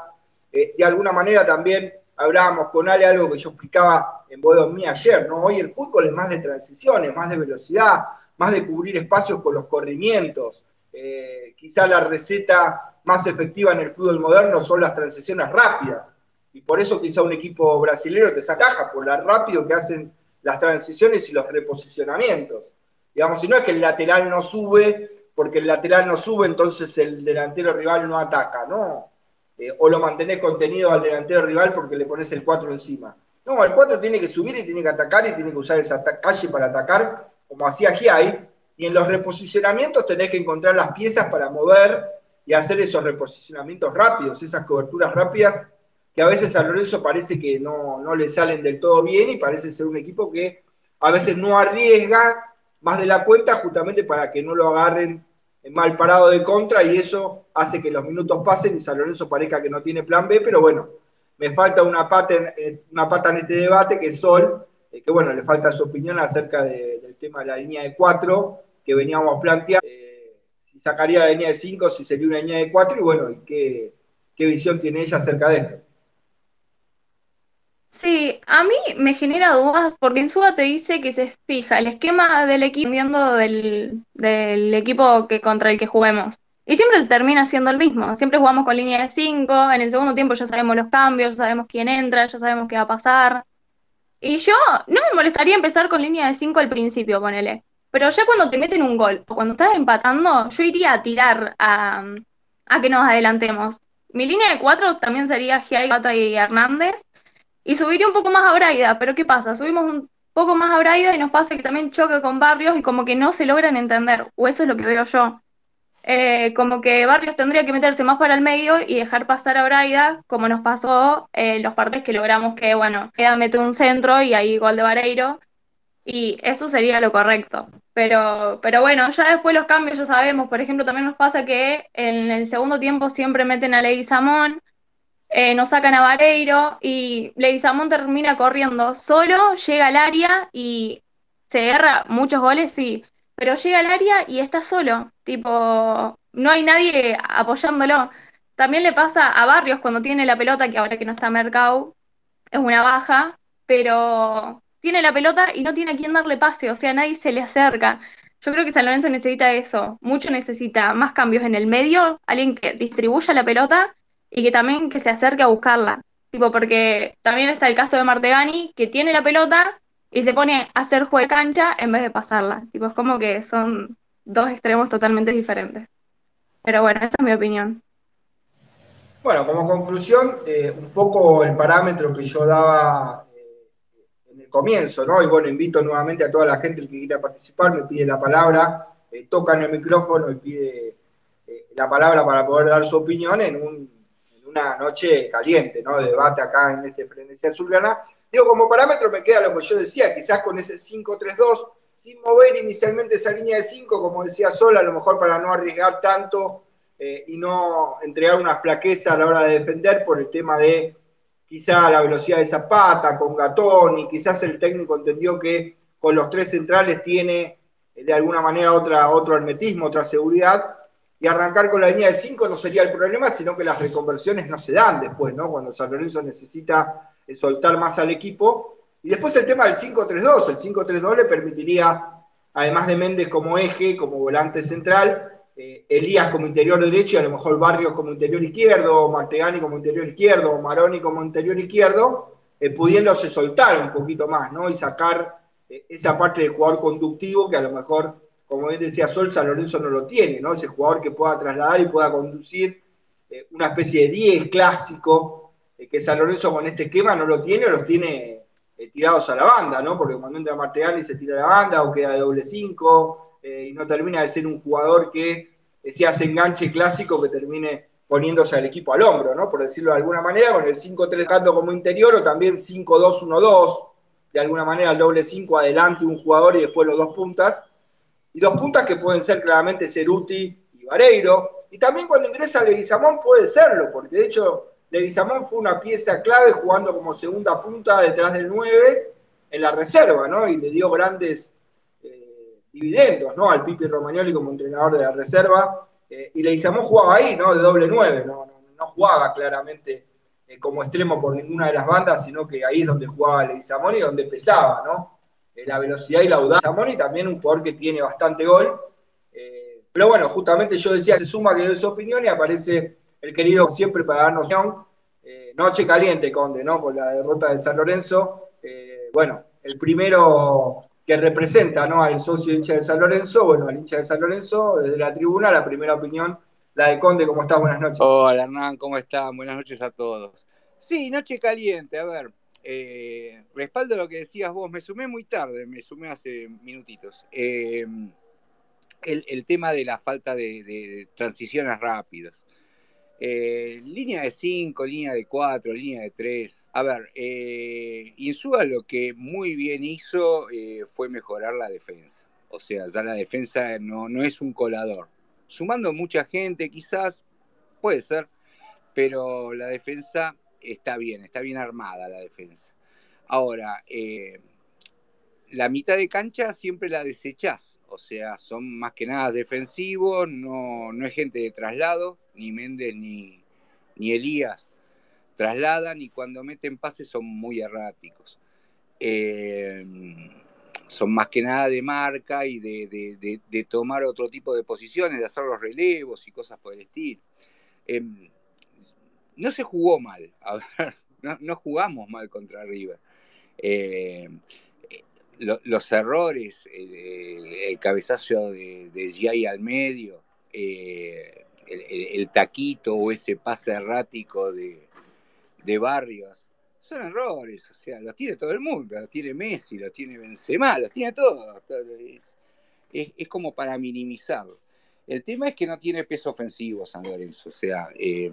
eh, de alguna manera también hablábamos con Ale algo que yo explicaba en Bodomí ayer, ¿no? Hoy el fútbol es más de transiciones, más de velocidad, más de cubrir espacios con los corrimientos. Eh, quizá la receta más efectiva en el fútbol moderno son las transiciones rápidas. Y por eso quizá un equipo brasileño te sacaja, por lo rápido que hacen las transiciones y los reposicionamientos. Digamos, si no es que el lateral no sube, porque el lateral no sube, entonces el delantero rival no ataca, ¿no? Eh, o lo mantenés contenido al delantero rival porque le pones el 4 encima. No, el 4 tiene que subir y tiene que atacar y tiene que usar esa calle para atacar, como hacía Giai, y en los reposicionamientos tenés que encontrar las piezas para mover y hacer esos reposicionamientos rápidos, esas coberturas rápidas que a veces a Lorenzo parece que no, no le salen del todo bien y parece ser un equipo que a veces no arriesga más de la cuenta justamente para que no lo agarren mal parado de contra y eso hace que los minutos pasen y San Lorenzo parezca que no tiene plan B, pero bueno, me falta una pata en, eh, una pata en este debate que es Sol, eh, que bueno, le falta su opinión acerca del tema de la línea de 4 que veníamos a plantear, eh, si sacaría la línea de 5, si sería una línea de 4 y bueno, y qué, qué visión tiene ella acerca de esto. Sí, a mí me genera dudas porque en Suba te dice que se fija el esquema del equipo del, del equipo que contra el que juguemos. Y siempre termina siendo el mismo. Siempre jugamos con línea de 5. En el segundo tiempo ya sabemos los cambios, ya sabemos quién entra, ya sabemos qué va a pasar. Y yo no me molestaría empezar con línea de 5 al principio, ponele. Pero ya cuando te meten un gol o cuando estás empatando, yo iría a tirar a, a que nos adelantemos. Mi línea de 4 también sería Giai, Gata y Hernández y subiría un poco más a Braida, pero ¿qué pasa? Subimos un poco más a Braida y nos pasa que también choca con Barrios y como que no se logran entender, o eso es lo que veo yo. Eh, como que Barrios tendría que meterse más para el medio y dejar pasar a Braida, como nos pasó en los partidos que logramos que, bueno, queda mete un centro y ahí gol de Vareiro. Y eso sería lo correcto. Pero, pero bueno, ya después los cambios ya sabemos. Por ejemplo, también nos pasa que en el segundo tiempo siempre meten a Leguizamón, eh, nos sacan a Vareiro y Leguizamón termina corriendo solo, llega al área y se erra muchos goles, sí, pero llega al área y está solo. Tipo, no hay nadie apoyándolo. También le pasa a Barrios cuando tiene la pelota, que ahora que no está Mercado, es una baja, pero tiene la pelota y no tiene a quién darle pase, o sea, nadie se le acerca. Yo creo que San Lorenzo necesita eso, mucho necesita más cambios en el medio, alguien que distribuya la pelota y que también que se acerque a buscarla. Tipo, porque también está el caso de Martegani, que tiene la pelota y se pone a hacer juego de cancha en vez de pasarla. Tipo, es como que son dos extremos totalmente diferentes. Pero bueno, esa es mi opinión. Bueno, como conclusión, eh, un poco el parámetro que yo daba comienzo, ¿no? Y bueno, invito nuevamente a toda la gente que quiera participar, me pide la palabra, eh, tocan el micrófono y pide eh, la palabra para poder dar su opinión en, una noche caliente, ¿no? De debate acá en este Frenesí Azulgrana. Digo, como parámetro me queda lo que yo decía, quizás con ese 5-3-2, sin mover inicialmente esa línea de 5, como decía Sol, a lo mejor para no arriesgar tanto eh, y no entregar una flaqueza a la hora de defender por el tema de quizá la velocidad de Zapata, con Gatón, y quizás el técnico entendió que con los tres centrales tiene eh, de alguna manera otra, otro hermetismo, otra seguridad, y arrancar con la línea de 5 no sería el problema, sino que las reconversiones no se dan después, ¿no? Cuando San Lorenzo necesita eh, soltar más al equipo. Y después el tema del 5-3-2, el 5-3-2 le permitiría, además de Méndez como eje, como volante central, eh, Elías como interior derecho y a lo mejor Barrios como interior izquierdo, Martegani como interior izquierdo, Maroni como interior izquierdo, eh, pudiéndose soltar un poquito más, ¿no? Y sacar eh, esa parte de jugador conductivo que a lo mejor, como bien decía Sol, San Lorenzo no lo tiene, ¿no? Ese jugador que pueda trasladar y pueda conducir una especie de 10 clásico, que San Lorenzo con este esquema no lo tiene o los tiene tirados a la banda, ¿no? Porque cuando entra Martegani se tira a la banda o queda de doble 5 eh, y no termina de ser un jugador que eh, se hace enganche clásico que termine poniéndose al equipo al hombro, ¿no? Por decirlo de alguna manera, con el 5-3 como interior o también 5-2-1-2, de alguna manera el doble 5 adelante un jugador y después los dos puntas. Y dos puntas que pueden ser claramente Ceruti y Vareiro. Y también cuando ingresa Leguizamón puede serlo, porque de hecho Leguizamón fue una pieza clave jugando como segunda punta detrás del 9 en la reserva, ¿no? Y le dio grandes dividendos, ¿no? Al Pipi Romagnoli como entrenador de la reserva. Eh, y Leizamón jugaba ahí, ¿no? De doble nueve, no, no, jugaba claramente eh, como extremo por ninguna de las bandas, sino que ahí es donde jugaba Leizamón y donde pesaba, ¿no? Eh, la velocidad y la audacia. y también un jugador que tiene bastante gol. pero bueno, justamente yo decía, se suma que dio su opinión y aparece el querido siempre para darnos noche caliente, Conde, ¿no? Con la derrota de San Lorenzo. bueno, el primero que representa ¿no? al socio hincha de San Lorenzo, bueno, al hincha de San Lorenzo, desde la tribuna, la primera opinión, la de Conde, ¿cómo estás? Buenas noches. Hola Hernán, ¿cómo están? Buenas noches a todos. Sí, noche caliente, a ver, eh, respaldo lo que decías vos, me sumé muy tarde, me sumé hace minutitos. Eh, el, tema de la falta de transiciones rápidas. Eh, línea de 5, línea de 4, línea de 3. A ver, eh, lo que muy bien hizo fue mejorar la defensa. O sea, ya la defensa no, no es un colador. Sumando mucha gente, quizás, puede ser, pero la defensa está bien, está bien armada la defensa. Ahora, eh, la mitad de cancha siempre la desechás, o sea, son más que nada defensivos, no, no es gente de traslado, ni Méndez ni, ni Elías trasladan y cuando meten pases son muy erráticos. Eh, son más que nada de marca y de, tomar otro tipo de posiciones, de hacer los relevos y cosas por el estilo. Eh, no se jugó mal, a ver, [LAUGHS] no, jugamos mal contra River. Eh, los errores, el, cabezazo de, de al medio, eh, el, taquito o ese pase errático de, Barrios, son errores, o sea, los tiene todo el mundo, los tiene Messi, los tiene Benzema, los tiene todo. Es, es, como para minimizarlo. El tema es que no tiene peso ofensivo San Lorenzo, o sea, eh,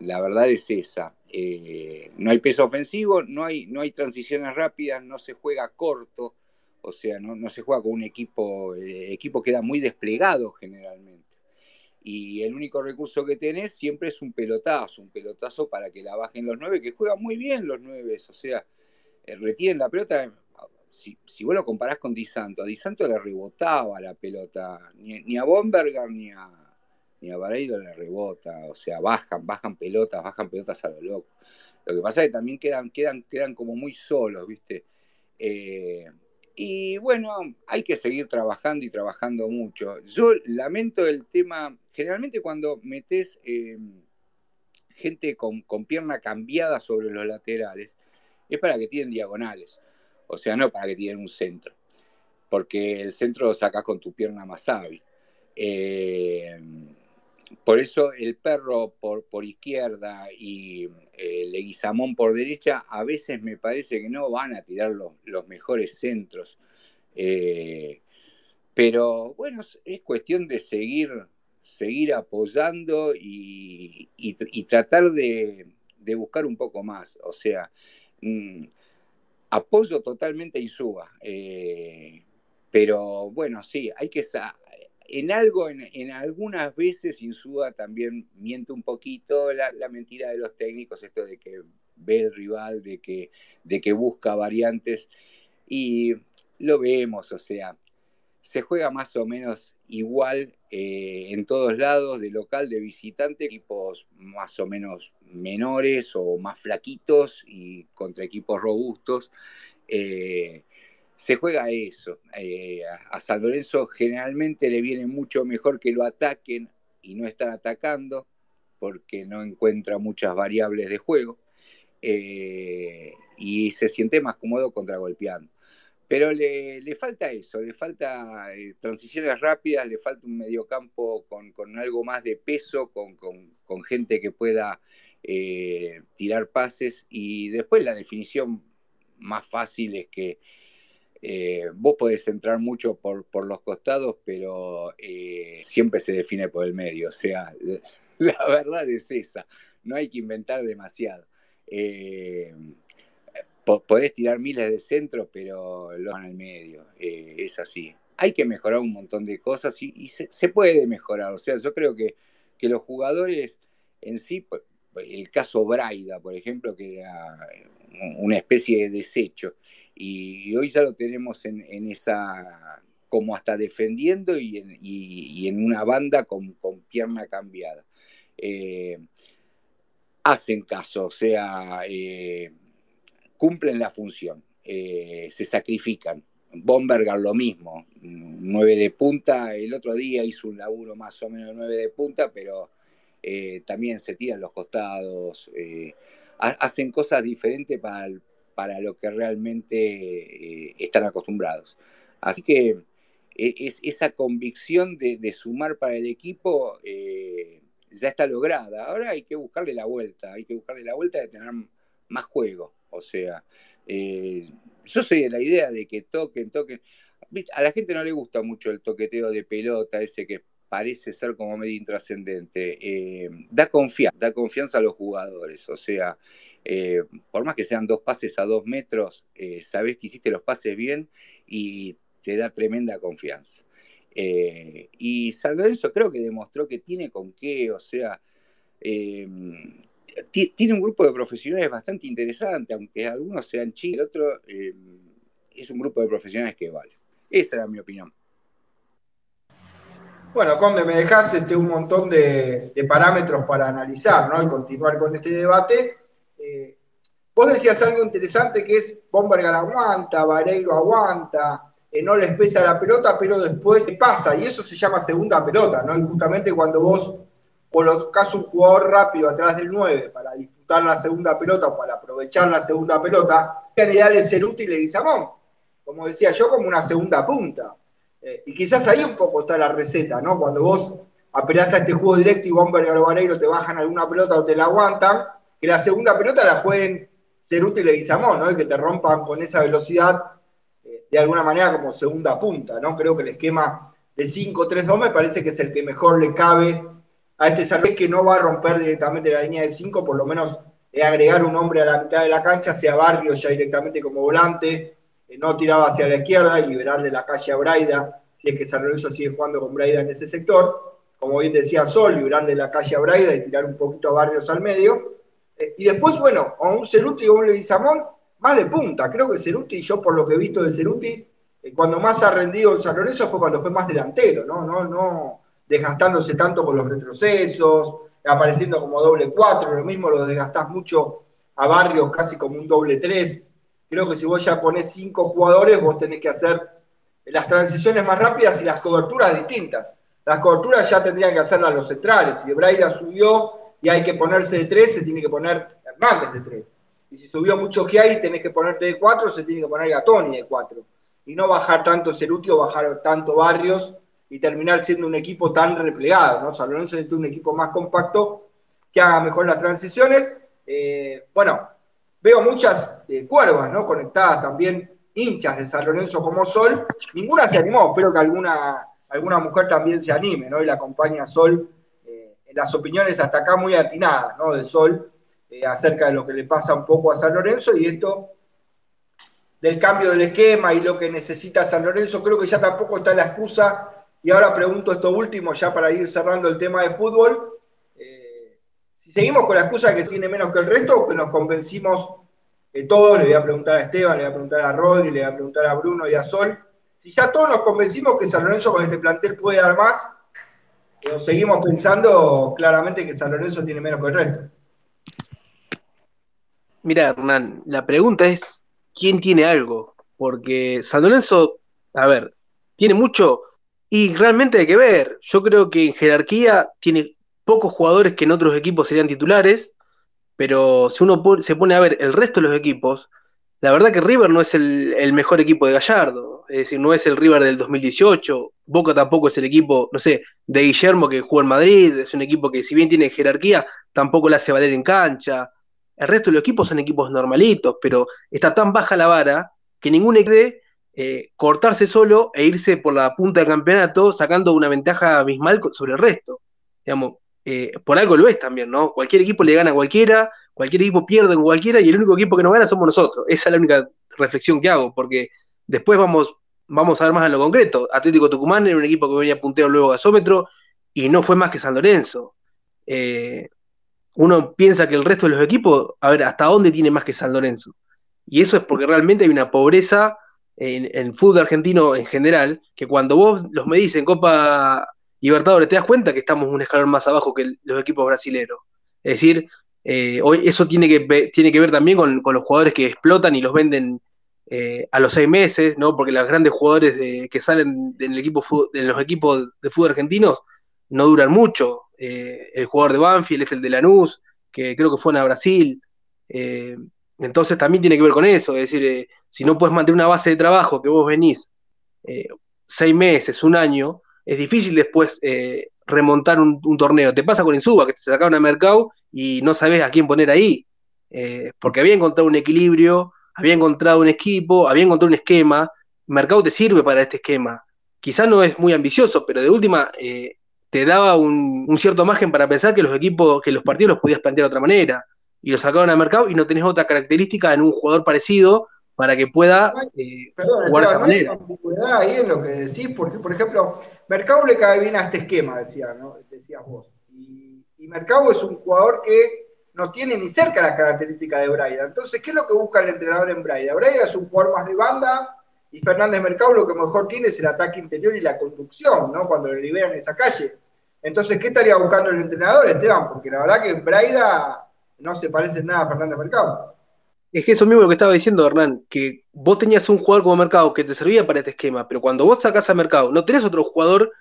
la verdad es esa. Eh, no hay peso ofensivo, no hay, no hay transiciones rápidas, no se juega corto. O sea, no, no se juega con un equipo, el equipo queda muy desplegado generalmente. Y el único recurso que tenés siempre es un pelotazo, un pelotazo para que la bajen los nueve, que juegan muy bien los nueve, o sea, eh, retienen la pelota. Si, si vos lo comparás con Di Santo, a Di Santo le rebotaba la pelota, ni, ni a Bomberger ni a, ni a le rebota, o sea, bajan, bajan pelotas, bajan pelotas a lo loco. Lo que pasa es que también quedan, quedan, quedan como muy solos, ¿viste? Eh, y bueno, hay que seguir trabajando y trabajando mucho. Yo lamento el tema, generalmente cuando metes eh, gente con, con, pierna cambiada sobre los laterales, es para que tienen diagonales, o sea, no para que tienen un centro, porque el centro lo sacas con tu pierna más hábil. Eh, por eso el perro por, por izquierda y eh, Leguizamón por derecha, a veces me parece que no van a tirar los, los mejores centros. Eh, pero bueno, es cuestión de seguir, seguir apoyando y, y, tratar de, de, buscar un poco más. O sea, mmm, apoyo totalmente a Insúa. Eh, pero bueno, sí, hay que, en algo, en, algunas veces Insúa también miente un poquito la, mentira de los técnicos, esto de que ve el rival, de que, de que busca variantes, y lo vemos, o sea, se juega más o menos igual eh, en todos lados, de local, de visitante, equipos más o menos menores o más flaquitos y contra equipos robustos. Eh, se juega eso. Eh, a, San Lorenzo generalmente le viene mucho mejor que lo ataquen y no estar atacando porque no encuentra muchas variables de juego eh, y se siente más cómodo contragolpeando. Pero le, le falta eso, le falta eh, transiciones rápidas, le falta un mediocampo con, con algo más de peso, con, con, gente que pueda tirar pases y después la definición más fácil es que eh, vos podés entrar mucho por, por los costados, pero eh, siempre se define por el medio. O sea, [LAUGHS] la, verdad es esa. No hay que inventar demasiado. Eh, podés tirar miles de centros, pero lo van al medio. Es así. Hay que mejorar un montón de cosas y, se, puede mejorar. O sea, yo creo que, que los jugadores en sí, el caso Braida, por ejemplo, que era una especie de desecho y hoy ya lo tenemos en, esa, como hasta defendiendo y en, una banda con, pierna cambiada. Eh, hacen caso, o sea, eh, cumplen la función, eh, se sacrifican. Bomberger lo mismo, nueve de punta, el otro día hizo un laburo más o menos nueve de punta, pero también se tiran los costados, hacen cosas diferentes para, el, para lo que realmente eh, están acostumbrados. Así que e, es, esa convicción de, sumar para el equipo eh, ya está lograda. Ahora hay que buscarle la vuelta, hay que buscarle la vuelta de tener más juego. O sea, eh, yo soy de la idea de que toquen, toquen. A la gente no le gusta mucho el toqueteo de pelota, ese que parece ser como medio intrascendente. Eh, da confianza, da confianza a los jugadores. O sea, eh, por más que sean dos pases a dos metros, eh, sabes que hiciste los pases bien y te da tremenda confianza. Eh, y San creo que demostró que tiene con qué, o sea, tiene un grupo de profesionales bastante interesante, aunque algunos sean chicos, el otro es un grupo de profesionales que vale. Esa era mi opinión. Bueno, Conde, me dejaste este, un montón de, parámetros para analizar ¿no? y continuar con este debate. Eh, vos decías algo interesante que es Bomberger aguanta, Vareiro aguanta, eh, no les pesa la pelota, pero después se pasa, y eso se llama segunda pelota, ¿no? Y justamente cuando vos colocás un jugador rápido atrás del 9 para disputar la segunda pelota o para aprovechar la segunda pelota, en ideal es ser útil y Samón, como decía yo, como una segunda punta. Eh, y quizás ahí un poco está la receta, ¿no? Cuando vos apelás a este juego directo y Bomberger o Vareiro te bajan alguna pelota o te la aguantan, que la segunda pelota la pueden ser útiles y ¿no? Y que te rompan con esa velocidad eh, de alguna manera como segunda punta, ¿no? Creo que el esquema de 5-3-2 me parece que es el que mejor le cabe a este Salvé que no va a romper directamente la línea de 5, por lo menos eh, agregar un hombre a la mitad de la cancha, sea Barrios ya directamente como volante, no tiraba hacia la izquierda y liberarle la calle a Braida, si es que San Lorenzo sigue jugando con Braida en ese sector. Como bien decía Sol, liberarle la calle a Braida y tirar un poquito a Barrios al medio. Eh, y después, bueno, a un Ceruti y a un Leguizamón más de punta. Creo que Ceruti, yo por lo que he visto de Ceruti, eh, cuando más ha rendido en San Lorenzo fue cuando fue más delantero, ¿no? No, no desgastándose tanto con los retrocesos, apareciendo como doble cuatro, lo mismo lo desgastás mucho a Barrios casi como un doble tres. Creo que si vos ya ponés cinco jugadores, vos tenés que hacer las transiciones más rápidas y las coberturas distintas. Las coberturas ya tendrían que hacerlas los centrales. Si Braida subió y hay que ponerse de tres, se tiene que poner Hernández de tres. Y si subió mucho que hay, tenés que ponerte de cuatro, se tiene que poner Gatoni de cuatro. Y no bajar tanto Ceruti o bajar tanto Barrios y terminar siendo un equipo tan replegado. ¿no? San Lorenzo necesita un equipo más compacto que haga mejor las transiciones. Eh, bueno, veo muchas eh, cuervas ¿no? conectadas también, hinchas de San Lorenzo como Sol. Ninguna se animó, espero que alguna, alguna mujer también se anime ¿no? y la acompañe a Sol eh, en las opiniones hasta acá muy atinadas ¿no? de Sol acerca de lo que le pasa un poco a San Lorenzo y esto del cambio del esquema y lo que necesita San Lorenzo, creo que ya tampoco está la excusa y ahora pregunto esto último, ya para ir cerrando el tema de fútbol. Eh, seguimos con la excusa de que tiene menos que el resto que nos convencimos de todo, le voy a preguntar a Esteban, le voy a preguntar a Rodri, le voy a preguntar a Bruno y a Sol. Si ya todos nos convencimos que San Lorenzo con este plantel puede dar más, o seguimos pensando claramente que San Lorenzo tiene menos que el resto. Mira, Hernán, la pregunta es: ¿quién tiene algo? Porque San Lorenzo, a ver, tiene mucho, y realmente hay que ver. Yo creo que en jerarquía tiene pocos jugadores que en otros equipos serían titulares, pero si uno se pone a ver el resto de los equipos, la verdad que River no es el, mejor equipo de Gallardo, es decir, no es el River del 2018, Boca tampoco es el equipo, no sé, de Guillermo que jugó en Madrid, es un equipo que si bien tiene jerarquía, tampoco la hace valer en cancha. El resto de los equipos son equipos normalitos, pero está tan baja la vara que ningún equipo eh, cortarse solo e irse por la punta del campeonato sacando una ventaja abismal sobre el resto. Digamos, eh, por algo lo es también, ¿no? Cualquier equipo le gana a cualquiera, cualquier equipo pierde con cualquiera y el único equipo que nos gana somos nosotros. Esa es la única reflexión que hago, porque después vamos, vamos a ver más en lo concreto. Atlético Tucumán era un equipo que venía puntero luego gasómetro y no fue más que San Lorenzo. Eh, uno piensa que el resto de los equipos, a ver, ¿hasta dónde tiene más que San Lorenzo? Y eso es porque realmente hay una pobreza en, el fútbol argentino en general, que cuando vos los medís en Copa Libertadores te das cuenta que estamos un escalón más abajo que los equipos brasileños. Es decir, eh, eso tiene que, tiene que ver también con, los jugadores que explotan y los venden eh, a los seis meses, ¿no? Porque los grandes jugadores que salen equipo, en los equipos de fútbol argentinos no duran mucho. Eh, el jugador de Banfield es el de Lanús, que creo que fue a Brasil. entonces también tiene que ver con eso, es decir, si no puedes mantener una base de trabajo que vos venís seis meses, un año, es difícil después eh, remontar un, torneo. Te pasa con Insuba, que te sacaron a Mercado y no sabes a quién poner ahí, eh, porque había encontrado un equilibrio, había encontrado un equipo, había encontrado un esquema. Mercado te sirve para este esquema. Quizás no es muy ambicioso, pero de última te daba un, un, cierto margen para pensar que los equipos, que los partidos los podías plantear de otra manera. Y lo sacaron a Mercado y no tenés otra característica en un jugador parecido para que pueda eh, jugar de esa manera. ahí en lo que decís, porque, por ejemplo, Mercado le cae bien a este esquema, decía, ¿no? decías vos. Y, y, Mercado es un jugador que no tiene ni cerca las características de Braida. Entonces, ¿qué es lo que busca el entrenador en Braida? Braida es un jugador más de banda y Fernández Mercado lo que mejor tiene es el ataque interior y la conducción, ¿no? Cuando le liberan esa calle. Entonces, ¿qué estaría buscando el entrenador, Esteban? Porque la verdad que Braida no se parece nada a Fernández Mercado. Es que eso mismo lo que estaba diciendo Hernán, que vos tenías un jugador como Mercado que te servía para este esquema, pero cuando vos sacás a Mercado, no tenés otro jugador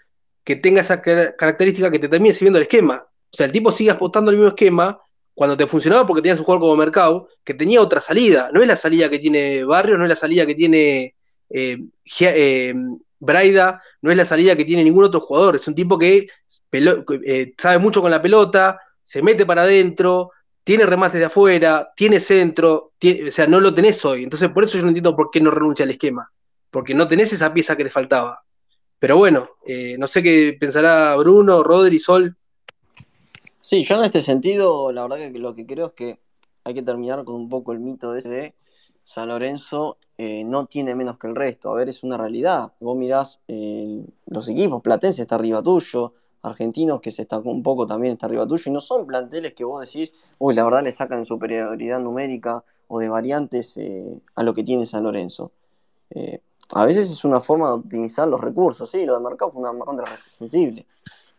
que tenga esa característica que te termine sirviendo el esquema. O sea, el tipo sigue apostando el mismo esquema cuando te funcionaba porque tenías un jugador como Mercado que tenía otra salida. No es la salida que tiene Barrio, no es la salida que tiene eh, eh, Braida, no es la salida que tiene ningún otro jugador. Es un tipo que eh, sabe mucho con la pelota, se mete para adentro, tiene remates de afuera, tiene centro, o sea, no lo tenés hoy. Entonces, por eso yo no entiendo por qué no renuncia al esquema, porque no tenés esa pieza que le faltaba. Pero bueno, eh, no sé qué pensará Bruno, Rodri, Sol. Sí, yo en este sentido, la verdad que lo que creo es que hay que terminar con un poco el mito de ese San Lorenzo eh, no tiene menos que el resto. A ver, es una realidad. Vos mirás eh, los equipos, Platense está arriba tuyo, Argentinos que se está un poco también está arriba tuyo, y no son planteles que vos decís, uy, la verdad le sacan superioridad numérica o de variantes eh, a lo que tiene San Lorenzo. a veces es una forma de optimizar los recursos, sí, lo de mercado fue una contra sensible,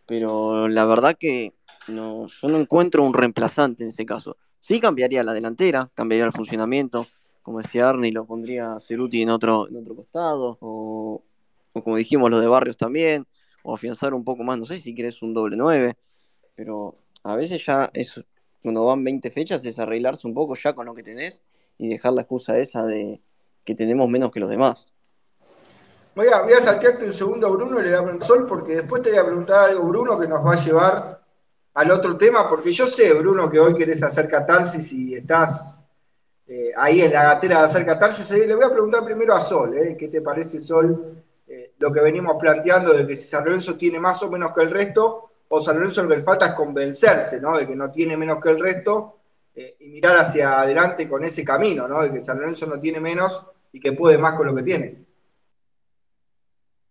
pero la verdad que no, yo no encuentro un reemplazante en ese caso. Sí cambiaría la delantera, cambiaría el funcionamiento, como decía Arni, lo pondría Ceruti en otro, en otro costado, o, como dijimos, lo de Barrios también, o afianzar un poco más, no sé si quieres un doble 9, pero a veces ya es, cuando van 20 fechas es arreglarse un poco ya con lo que tenés y dejar la excusa esa de que tenemos menos que los demás. Voy a, voy saltearte un segundo a Bruno y le voy a preguntar Sol, porque después te voy a preguntar algo, Bruno, que nos va a llevar al otro tema, porque yo sé, Bruno, que hoy querés hacer catarsis y estás eh, ahí en la gatera de hacer catarsis. Le voy a preguntar primero a Sol, eh, ¿qué te parece, Sol, lo que venimos planteando de que si San Lorenzo tiene más o menos que el resto, o San Lorenzo lo que le falta es convencerse, ¿no? De que no tiene menos que el resto y mirar hacia adelante con ese camino, ¿no? De que San Lorenzo no tiene menos y que puede más con lo que tiene.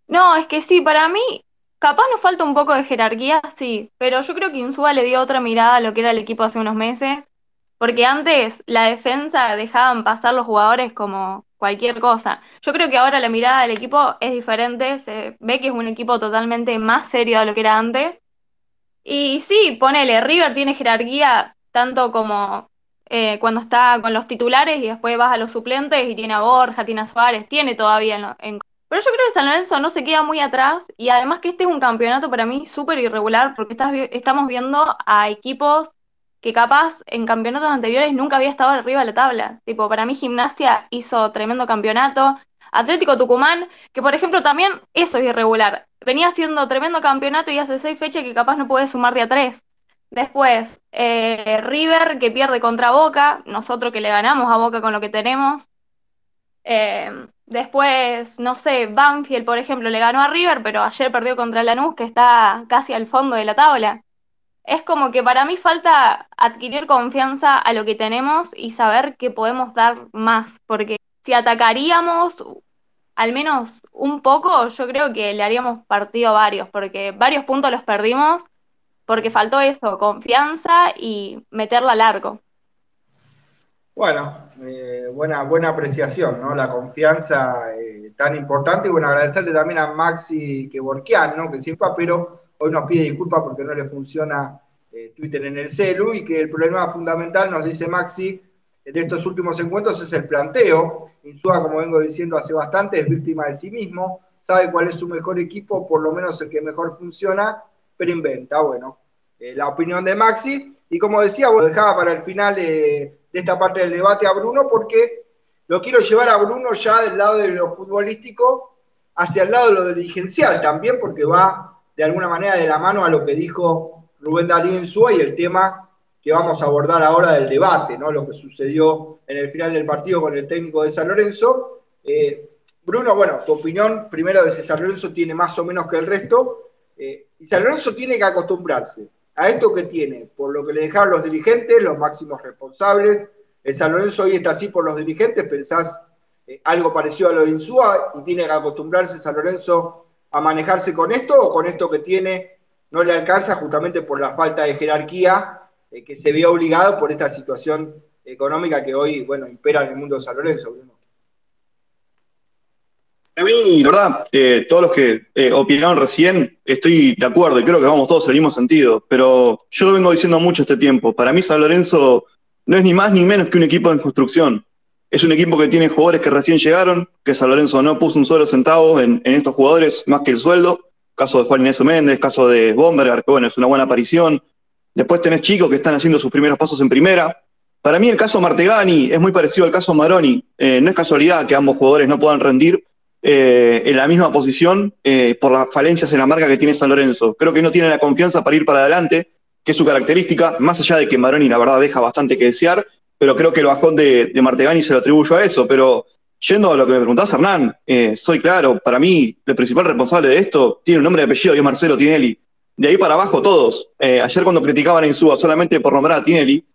No, es que sí, para mí Capaz nos falta un poco de jerarquía, sí, pero yo creo que Insúa le dio otra mirada a lo que era el equipo hace unos meses, porque antes la defensa dejaban pasar los jugadores como cualquier cosa. Yo creo que ahora la mirada del equipo es diferente, se ve que es un equipo totalmente más serio de lo que era antes. Y sí, ponele, River tiene jerarquía tanto como eh, cuando está con los titulares y después vas a los suplentes y tiene a Borja, tiene a Suárez, tiene todavía en, en pero yo creo que San Lorenzo no se queda muy atrás y además que este es un campeonato para mí súper irregular porque estamos viendo a equipos que capaz en campeonatos anteriores nunca había estado arriba de la tabla. Tipo, para mí Gimnasia hizo tremendo campeonato. Atlético Tucumán, que por ejemplo también eso es irregular. Venía haciendo tremendo campeonato y hace seis fechas que capaz no puede sumar de a tres. Después, eh, River que pierde contra Boca, nosotros que le ganamos a Boca con lo que tenemos. Eh, Después, no sé, Banfield, por ejemplo, le ganó a River, pero ayer perdió contra Lanús, que está casi al fondo de la tabla. Es como que para mí falta adquirir confianza a lo que tenemos y saber que podemos dar más, porque si atacaríamos al menos un poco, yo creo que le haríamos partido a varios, porque varios puntos los perdimos porque faltó eso, confianza y meterla largo. Bueno, eh, buena, buena apreciación, ¿no? La confianza eh, tan importante. Y bueno, agradecerle también a Maxi Kevorkian, ¿no? Que siempre, pero hoy nos pide disculpas porque no le funciona eh, Twitter en el celu y que el problema fundamental, nos dice Maxi, de estos últimos encuentros es el planteo. Insúa, como vengo diciendo hace bastante, es víctima de sí mismo, sabe cuál es su mejor equipo, por lo menos el que mejor funciona, pero inventa. Bueno, la opinión de Maxi. Y como decía, vos dejaba para el final de esta parte del debate a Bruno, porque lo quiero llevar a Bruno ya del lado de lo futbolístico hacia el lado de lo dirigencial también, porque va de alguna manera de la mano a lo que dijo Rubén Darío Insúa y el tema que vamos a abordar ahora del debate, ¿no? Lo que sucedió en el final del partido con el técnico de San Lorenzo. Eh, Bruno, bueno, tu opinión primero de si San Lorenzo tiene más o menos que el resto. Eh, y San Lorenzo tiene que acostumbrarse a esto que tiene, por lo que le dejaron los dirigentes, los máximos responsables. El San Lorenzo hoy está así por los dirigentes, pensás eh, algo parecido a lo de Insúa y tiene que acostumbrarse San Lorenzo a manejarse con esto o con esto que tiene no le alcanza justamente por la falta de jerarquía eh, que se ve obligado por esta situación económica que hoy, bueno, impera en el mundo de San Lorenzo. A mí, verdad, eh, todos los que eh, opinaron recién, estoy de acuerdo y creo que vamos todos en el mismo sentido, pero yo lo vengo diciendo mucho este tiempo. Para mí San Lorenzo no es ni más ni menos que un equipo en construcción. Es un equipo que tiene jugadores que recién llegaron, que San Lorenzo no puso un solo centavo en, estos jugadores, más que el sueldo. Caso de Juan Inés Méndez, caso de Bomberger, que bueno, es una buena aparición. Después tenés chicos que están haciendo sus primeros pasos en primera. Para mí el caso Martegani es muy parecido al caso Maroni. Eh, no es casualidad que ambos jugadores no puedan rendir, eh, en la misma posición eh, por las falencias en la marca que tiene San Lorenzo. Creo que no tiene la confianza para ir para adelante, que es su característica, más allá de que Maroni la verdad deja bastante que desear, pero creo que el bajón de, Martegani se lo atribuyo a eso. Pero yendo a lo que me preguntás, Hernán, eh, soy claro, para mí el principal responsable de esto tiene un nombre y apellido, y es Marcelo Tinelli. De ahí para abajo todos. ayer cuando criticaban a Insúa solamente por nombrar a Tinelli,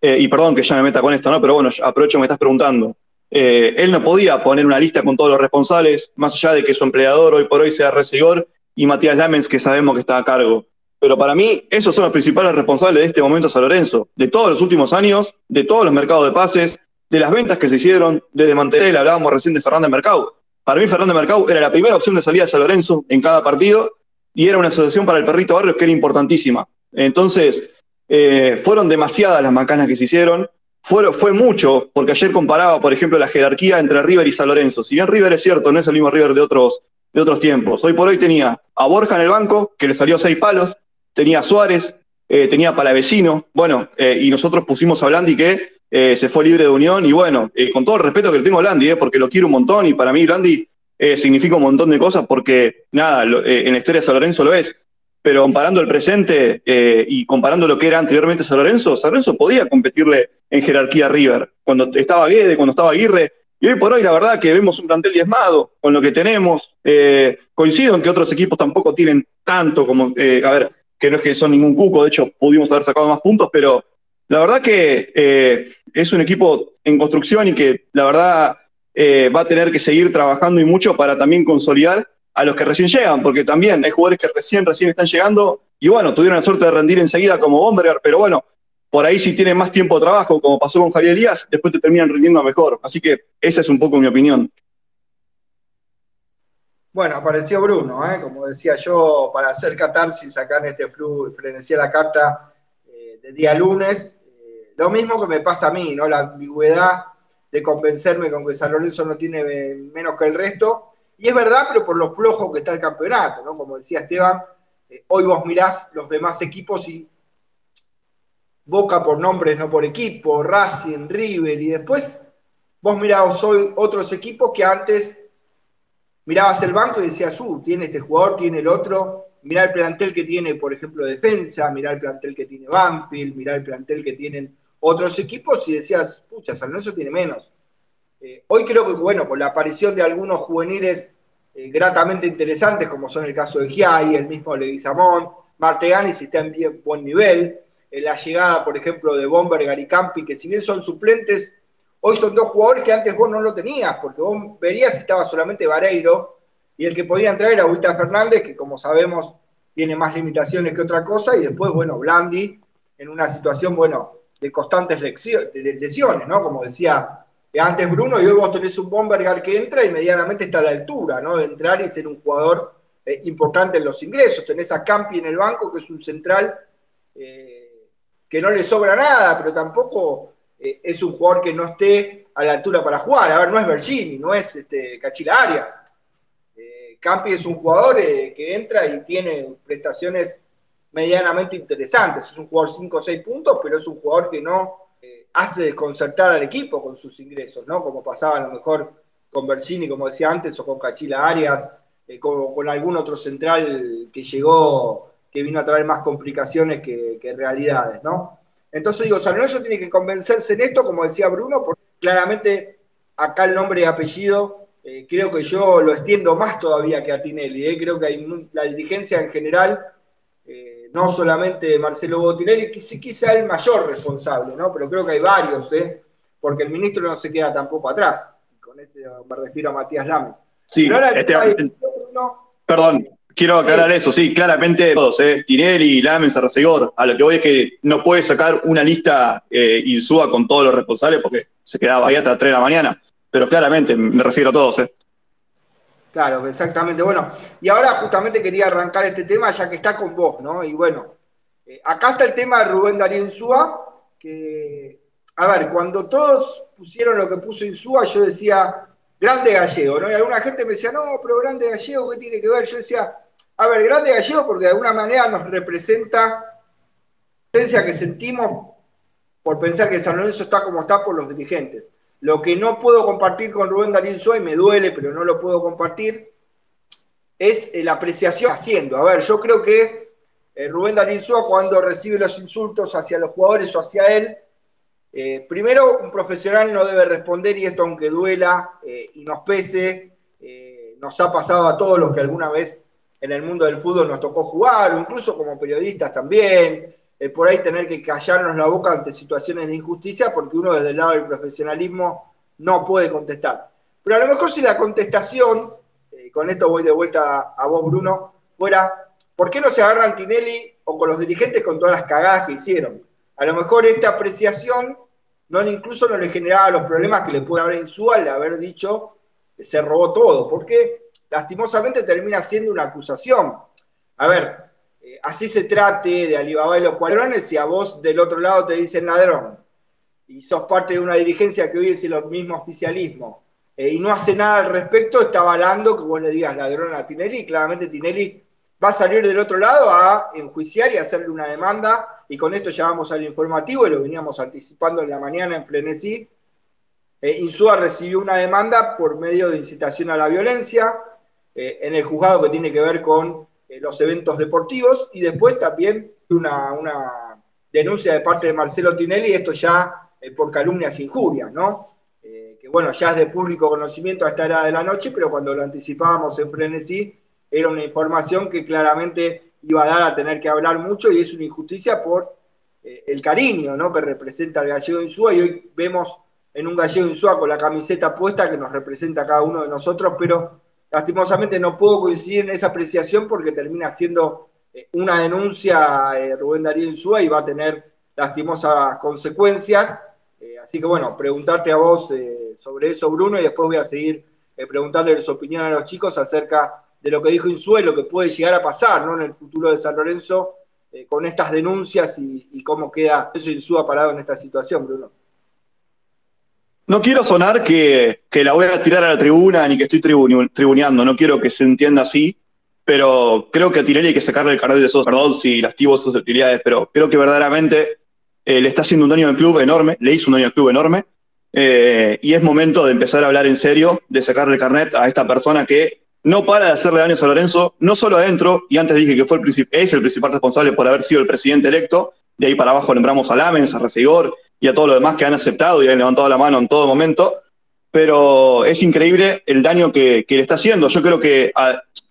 y perdón que ya me meta con esto, ¿no? Pero bueno, aprovecho que me estás preguntando. eh, él no podía poner una lista con todos los responsables, más allá de que su empleador hoy por hoy sea Resigor y Matías Lamens, que sabemos que está a cargo. Pero para mí, esos son los principales responsables de este momento San Lorenzo, de todos los últimos años, de todos los mercados de pases, de las ventas que se hicieron desde Mantel, hablábamos recién de Fernández Mercado. Para mí, Fernández Mercado era la primera opción de salida de San Lorenzo en cada partido y era una asociación para el Perrito Barrios que era importantísima. Entonces, eh, fueron demasiadas las macanas que se hicieron. Fue, mucho, porque ayer comparaba, por ejemplo, la jerarquía entre River y San Lorenzo. Si bien River es cierto, no es el mismo River de otros, de otros tiempos. Hoy por hoy tenía a Borja en el banco, que le salió seis palos, tenía Suárez, eh, tenía Palavecino, bueno, eh, y nosotros pusimos a Blandi que se fue libre de unión, y bueno, con todo el respeto que le tengo a Blandi, porque lo quiero un montón, y para mí Blandi significa un montón de cosas, porque nada, en la historia de San Lorenzo lo es pero comparando el presente eh, y comparando lo que era anteriormente San Lorenzo, San Lorenzo podía competirle en jerarquía a River, cuando estaba Guede, cuando estaba Aguirre, y hoy por hoy la verdad que vemos un plantel diezmado con lo que tenemos. Eh, coincido en que otros equipos tampoco tienen tanto como, eh, a ver, que no es que son ningún cuco, de hecho pudimos haber sacado más puntos, pero la verdad que es un equipo en construcción y que la verdad va a tener que seguir trabajando y mucho para también consolidar a los que recién llegan, porque también hay jugadores que recién, recién están llegando y bueno, tuvieron la suerte de rendir enseguida como Bomberger, pero bueno, por ahí si tienen más tiempo de trabajo, como pasó con Javier Elías, después te terminan rindiendo mejor. Así que esa es un poco mi opinión. Bueno, apareció Bruno, ¿eh? como decía yo, para hacer catarsis acá en este flu, frenesí la carta eh, de día lunes. Eh, lo mismo que me pasa a mí, ¿no? La ambigüedad de convencerme con que San Lorenzo no tiene menos que el resto y es verdad, pero por lo flojo que está el campeonato, ¿no? Como decía Esteban, eh, hoy vos mirás los demás equipos y Boca por nombres, no por equipo, Racing, River, y después vos mirás hoy otros equipos que antes mirabas el banco y decías, uh, tiene este jugador, tiene el otro, mirá el plantel que tiene, por ejemplo, defensa, mirá el plantel que tiene Banfield, mirá el plantel que tienen otros equipos y decías, pucha, San Lorenzo tiene menos. Eh, hoy creo que, bueno, con la aparición de algunos juveniles eh, gratamente interesantes, como son el caso de Giai, el mismo Leguizamón, Martegani, si está en bien, buen nivel, eh, la llegada, por ejemplo, de Bomber, Garicampi, que si bien son suplentes, hoy son dos jugadores que antes vos no lo tenías, porque vos verías si estaba solamente Vareiro, y el que podía entrar era Agüita Fernández, que como sabemos tiene más limitaciones que otra cosa, y después, bueno, Blandi, en una situación, bueno, de constantes lesiones, ¿no? Como decía antes Bruno y hoy vos tenés un Bombergar que entra y medianamente está a la altura, ¿no? De entrar y ser un jugador eh, importante en los ingresos. Tenés a Campi en el banco, que es un central eh, que no le sobra nada, pero tampoco eh, es un jugador que no esté a la altura para jugar. A ver, no es Bergini, no es este, Cachila Arias. Campi es un jugador que entra y tiene prestaciones medianamente interesantes. Es un jugador 5 o 6 puntos, pero es un jugador que no hace desconcertar al equipo con sus ingresos, ¿no? Como pasaba a lo mejor con Bersini, como decía antes, o con Cachila Arias, eh, con, algún otro central que llegó, que vino a traer más complicaciones que, realidades, ¿no? Entonces digo, San Lorenzo tiene que convencerse en esto, como decía Bruno, porque claramente acá el nombre y apellido, eh, creo que yo lo extiendo más todavía que a Tinelli, ¿eh? creo que hay la dirigencia en general no solamente Marcelo Botinelli, que sí quizá el mayor responsable, ¿no? Pero creo que hay varios, ¿eh? Porque el ministro no se queda tampoco atrás. Con este me refiero a Matías Lames. Sí, este, perdón, quiero aclarar eso, sí, claramente todos, ¿eh? Tinelli, Lames, Arcegor, a lo que voy es que no puede sacar una lista eh, con todos los responsables porque se quedaba ahí hasta las 3 de la mañana, pero claramente me refiero a todos, ¿eh? Claro, exactamente. Bueno, y ahora justamente quería arrancar este tema ya que está con vos, ¿no? Y bueno, eh, acá está el tema de Rubén Darío Insúa, que, a ver, cuando todos pusieron lo que puso Insúa, yo decía, grande gallego, ¿no? Y alguna gente me decía, no, pero grande gallego, ¿qué tiene que ver? Yo decía, a ver, grande gallego porque de alguna manera nos representa la potencia que sentimos por pensar que San Lorenzo está como está por los dirigentes. Lo que no puedo compartir con Rubén Darín y me duele, pero no lo puedo compartir, es la apreciación haciendo. A ver, yo creo que eh, Rubén Darín cuando recibe los insultos hacia los jugadores o hacia él, eh, primero un profesional no debe responder y esto aunque duela eh, y nos pese, nos ha pasado a todos los que alguna vez en el mundo del fútbol nos tocó jugar, incluso como periodistas también, por ahí tener que callarnos la boca ante situaciones de injusticia, porque uno desde el lado del profesionalismo no puede contestar. Pero a lo mejor si la contestación, eh, con esto voy de vuelta a vos, Bruno, fuera, ¿por qué no se agarran Tinelli o con los dirigentes con todas las cagadas que hicieron? A lo mejor esta apreciación no, incluso no le generaba los problemas que le puede haber en su al haber dicho que se robó todo, porque lastimosamente termina siendo una acusación. A ver, eh, así se trate de Alibaba y los cuadrones y a vos del otro lado te dicen ladrón y sos parte de una dirigencia que hoy es el mismo oficialismo eh, y no hace nada al respecto, está avalando que vos le digas ladrón a Tinelli claramente Tinelli va a salir del otro lado a enjuiciar y hacerle una demanda y con esto ya vamos al informativo y lo veníamos anticipando en la mañana en Frenesí. Eh, Insúa recibió una demanda por medio de incitación a la violencia eh, en el juzgado que tiene que ver con los eventos deportivos y después también una, una denuncia de parte de Marcelo Tinelli, esto ya eh, por calumnias e injurias, ¿no? Eh, que bueno, ya es de público conocimiento a esta hora de la noche, pero cuando lo anticipábamos en Frenesí, era una información que claramente iba a dar a tener que hablar mucho y es una injusticia por eh, el cariño ¿no? que representa el gallego Insúa y hoy vemos en un gallego Insúa con la camiseta puesta que nos representa a cada uno de nosotros, pero lastimosamente no puedo coincidir en esa apreciación porque termina siendo una denuncia Rubén Darío Insúa y va a tener lastimosas consecuencias eh, así que bueno, preguntarte a vos eh, sobre eso, Bruno, y después voy a seguir eh, preguntarle su opinión a los chicos acerca de lo que dijo Insuelo, que puede llegar a pasar ¿no? en el futuro de San Lorenzo con estas denuncias y, cómo queda eso Insúa parado en esta situación, Bruno. No quiero sonar que, la voy a tirar a la tribuna ni que estoy tribuneando, no quiero que se entienda así, pero creo que a Tirelli hay que sacarle el carnet de esos, perdón si lastivo sus utilidades, pero creo que verdaderamente eh, le está haciendo un daño al club enorme, le hizo un daño al club enorme, eh, y es momento de empezar a hablar en serio, de sacarle el carnet a esta persona que no para de hacerle daño a Lorenzo, no solo adentro, y antes dije que fue el es el principal responsable por haber sido el presidente electo, de ahí para abajo lembramos a Lamens, a Recegor y a todos los demás que han aceptado y han levantado la mano en todo momento, pero es increíble el daño que, le está haciendo. Yo creo que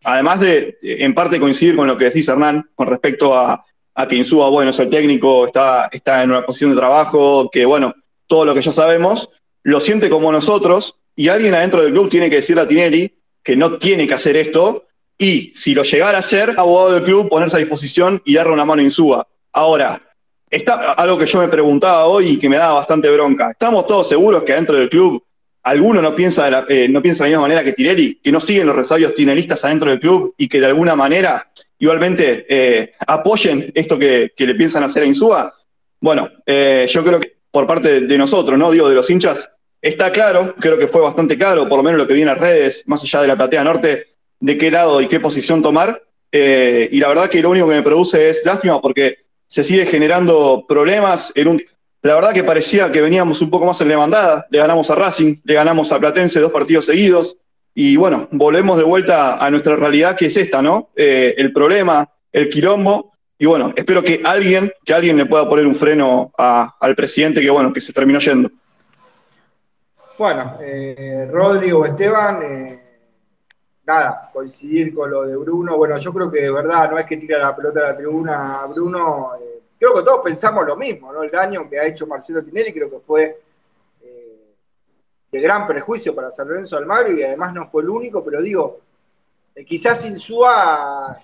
además de en parte coincidir con lo que decís Hernán con respecto a, a que Insúa, bueno, es el técnico, está, está en una posición de trabajo, que bueno, todo lo que ya sabemos, lo siente como nosotros, y alguien adentro del club tiene que decirle a Tinelli que no tiene que hacer esto, y si lo llegara a hacer, abogado del club, ponerse a disposición y darle una mano a Insúa. Ahora, está algo que yo me preguntaba hoy y que me daba bastante bronca. ¿Estamos todos seguros que adentro del club alguno no piensa de la, eh, no piensa de la misma manera que Tinelli, que no siguen los resabios tinelistas adentro del club y que de alguna manera igualmente eh, apoyen esto que, le piensan hacer a Insúa? Bueno, eh, yo creo que por parte de nosotros, no digo de los hinchas, está claro, creo que fue bastante claro, por lo menos lo que viene a redes, más allá de la platea norte, de qué lado y qué posición tomar. Y la verdad que lo único que me produce es lástima porque se sigue generando problemas en un... La verdad que parecía que veníamos un poco más en la mandada, le ganamos a Racing, le ganamos a Platense dos partidos seguidos, y bueno, volvemos de vuelta a nuestra realidad, que es esta, ¿no? Eh, el problema, el quilombo. Y bueno, espero que alguien, que alguien le pueda poner un freno al presidente que, bueno, que se terminó yendo. Bueno, eh, Rodrigo, Esteban, eh, nada, coincidir con lo de Bruno. Bueno, yo creo que de verdad no es que tira la pelota a la tribuna a Bruno. Eh, creo que todos pensamos lo mismo, ¿no? El daño que ha hecho Marcelo Tinelli creo que fue de gran prejuicio para San Lorenzo Almagro y además no fue el único, pero digo, eh, quizás Insúa,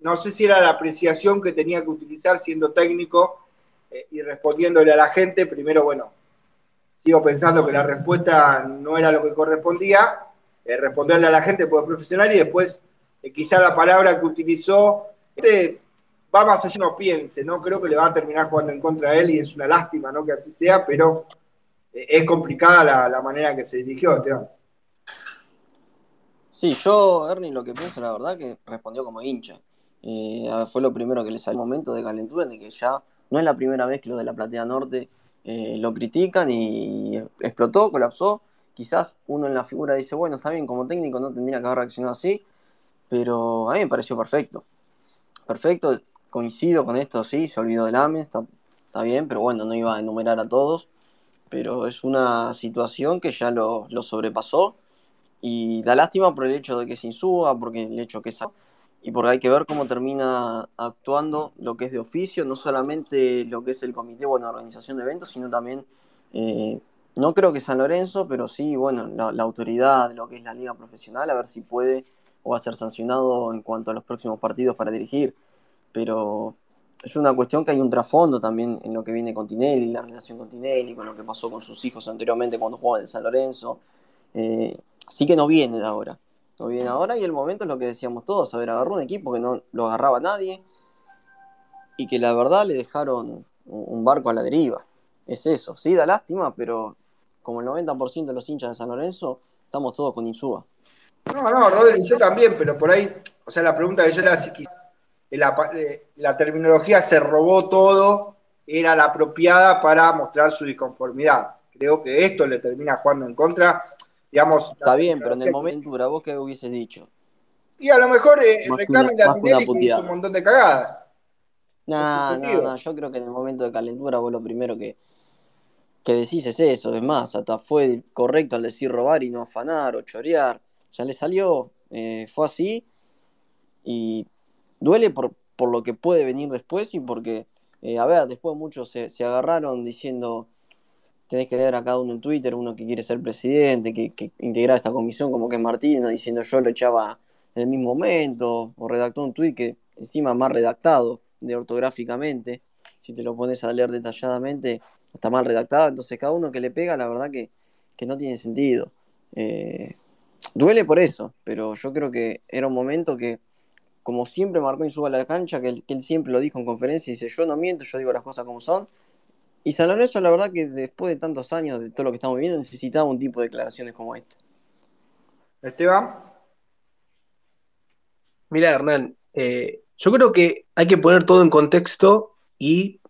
no sé si era la apreciación que tenía que utilizar siendo técnico eh, y respondiéndole a la gente, primero, bueno, sigo pensando que la respuesta no era lo que correspondía, eh, responderle a la gente por profesional y después quizá la palabra que utilizó, este, va más allá no piense, ¿no? Creo que le va a terminar jugando en contra de él y es una lástima, ¿no? Que así sea, pero es complicada la, manera que se dirigió, Esteban. Sí, yo, Ernie, lo que pienso, la verdad, que respondió como hincha. Eh, fue lo primero que le salió un momento de calentura, de que ya no es la primera vez que los de la Platea Norte eh, lo critican y explotó, colapsó. Quizás uno en la figura dice, bueno, está bien, como técnico no tendría que haber reaccionado así, pero a mí me pareció perfecto. Perfecto, coincido con esto, sí, se olvidó del AME, está, está bien, pero bueno, no iba a enumerar a todos pero es una situación que ya lo, sobrepasó y da lástima por el hecho de que se insúa, porque el hecho que es y porque hay que ver cómo termina actuando lo que es de oficio, no solamente lo que es el comité, bueno, organización de eventos, sino también eh, No creo que San Lorenzo, pero sí, bueno, la, autoridad lo que es la liga profesional, a ver si puede o va a ser sancionado en cuanto a los próximos partidos para dirigir. Pero es una cuestión que hay un trasfondo también en lo que viene con Tinelli, la relación con Tinelli, con lo que pasó con sus hijos anteriormente cuando jugaban en San Lorenzo. Eh, así que no viene de ahora. No viene ahora y el momento es lo que decíamos todos. A ver, agarró un equipo que no lo agarraba nadie y que la verdad le dejaron un barco a la deriva. Es eso, sí, da lástima, pero como el 90% de los hinchas de San Lorenzo, estamos todos con Insúa. No, no, Rodri, yo también, pero por ahí, o sea, la pregunta que yo era si la, eh, la terminología se robó todo, era la apropiada para mostrar su disconformidad. Creo que esto le termina jugando en contra. Digamos, Está bien, pero en el momento, vos qué hubieses dicho. Y a lo mejor eh, reclamen la Tinelli que hizo un montón de cagadas. No, no, no, yo creo que en el momento de calentura vos lo primero que, que decís es eso. Es más, hasta fue correcto al decir robar y no afanar o chorear. Ya le salió, eh, fue así. Y duele por, por lo que puede venir después y porque, eh, a ver, después muchos se, se, agarraron diciendo, tenés que leer a cada uno en Twitter, uno que quiere ser presidente, que, que integra esta comisión como que es Martín, diciendo yo lo echaba en el mismo momento, o redactó un tweet que encima más redactado de ortográficamente, si te lo pones a leer detalladamente, está mal redactado, entonces cada uno que le pega, la verdad que, que no tiene sentido. Eh, duele por eso, pero yo creo que era un momento que como siempre marcó en suba la cancha, que él, que él, siempre lo dijo en conferencia, dice, yo no miento, yo digo las cosas como son. Y San Lorenzo, la verdad que después de tantos años de todo lo que estamos viviendo, necesitaba un tipo de declaraciones como esta. Esteban. Mira, Hernán, eh, yo creo que hay que poner todo en contexto y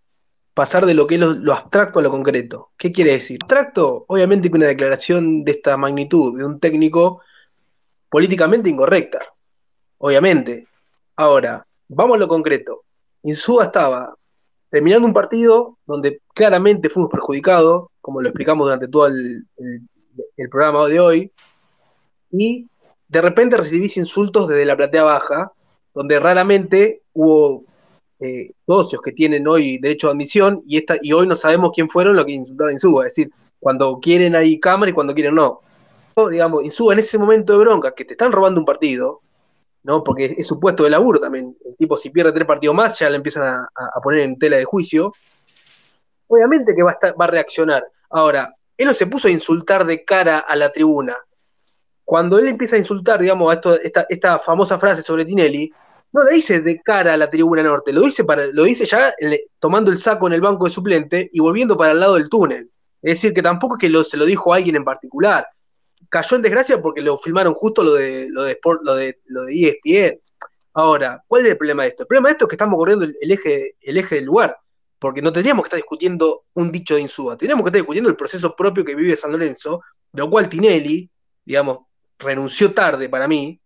pasar de lo que es lo, abstracto a lo concreto. ¿Qué quiere decir? Abstracto, obviamente que una declaración de esta magnitud de un técnico políticamente incorrecta, obviamente, Ahora, vamos a lo concreto. Insúa estaba terminando un partido donde claramente fuimos perjudicados, como lo explicamos durante todo el, el, programa de hoy, y de repente recibís insultos desde la platea baja, donde raramente hubo eh, socios que tienen hoy derecho de admisión y, esta, y hoy no sabemos quién fueron los que insultaron a Insúa, es decir, cuando quieren hay cámara y cuando quieren no. Digamos, Insúa en ese momento de bronca, que te están robando un partido, ¿no? Porque es su puesto de laburo también. El tipo, si pierde tres partidos más, ya le empiezan a, poner en tela de juicio. Obviamente que va a, estar, va a, reaccionar. Ahora, él no se puso a insultar de cara a la tribuna. Cuando él empieza a insultar, digamos, a esta, esta, famosa frase sobre Tinelli, no lo dice de cara a la tribuna norte, lo dice, para, lo dice ya tomando el saco en el banco de suplente y volviendo para el lado del túnel. Es decir, que tampoco es que lo, se lo dijo a alguien en particular cayó en desgracia porque lo filmaron justo lo de lo de Sport, lo de lo de ESPN. Ahora, ¿cuál es el problema de esto? El problema de esto es que estamos corriendo el, el eje, el eje del lugar, porque no tendríamos que estar discutiendo un dicho de Insúa, tendríamos que estar discutiendo el proceso propio que vive San Lorenzo, de lo cual Tinelli, digamos, renunció tarde para mí,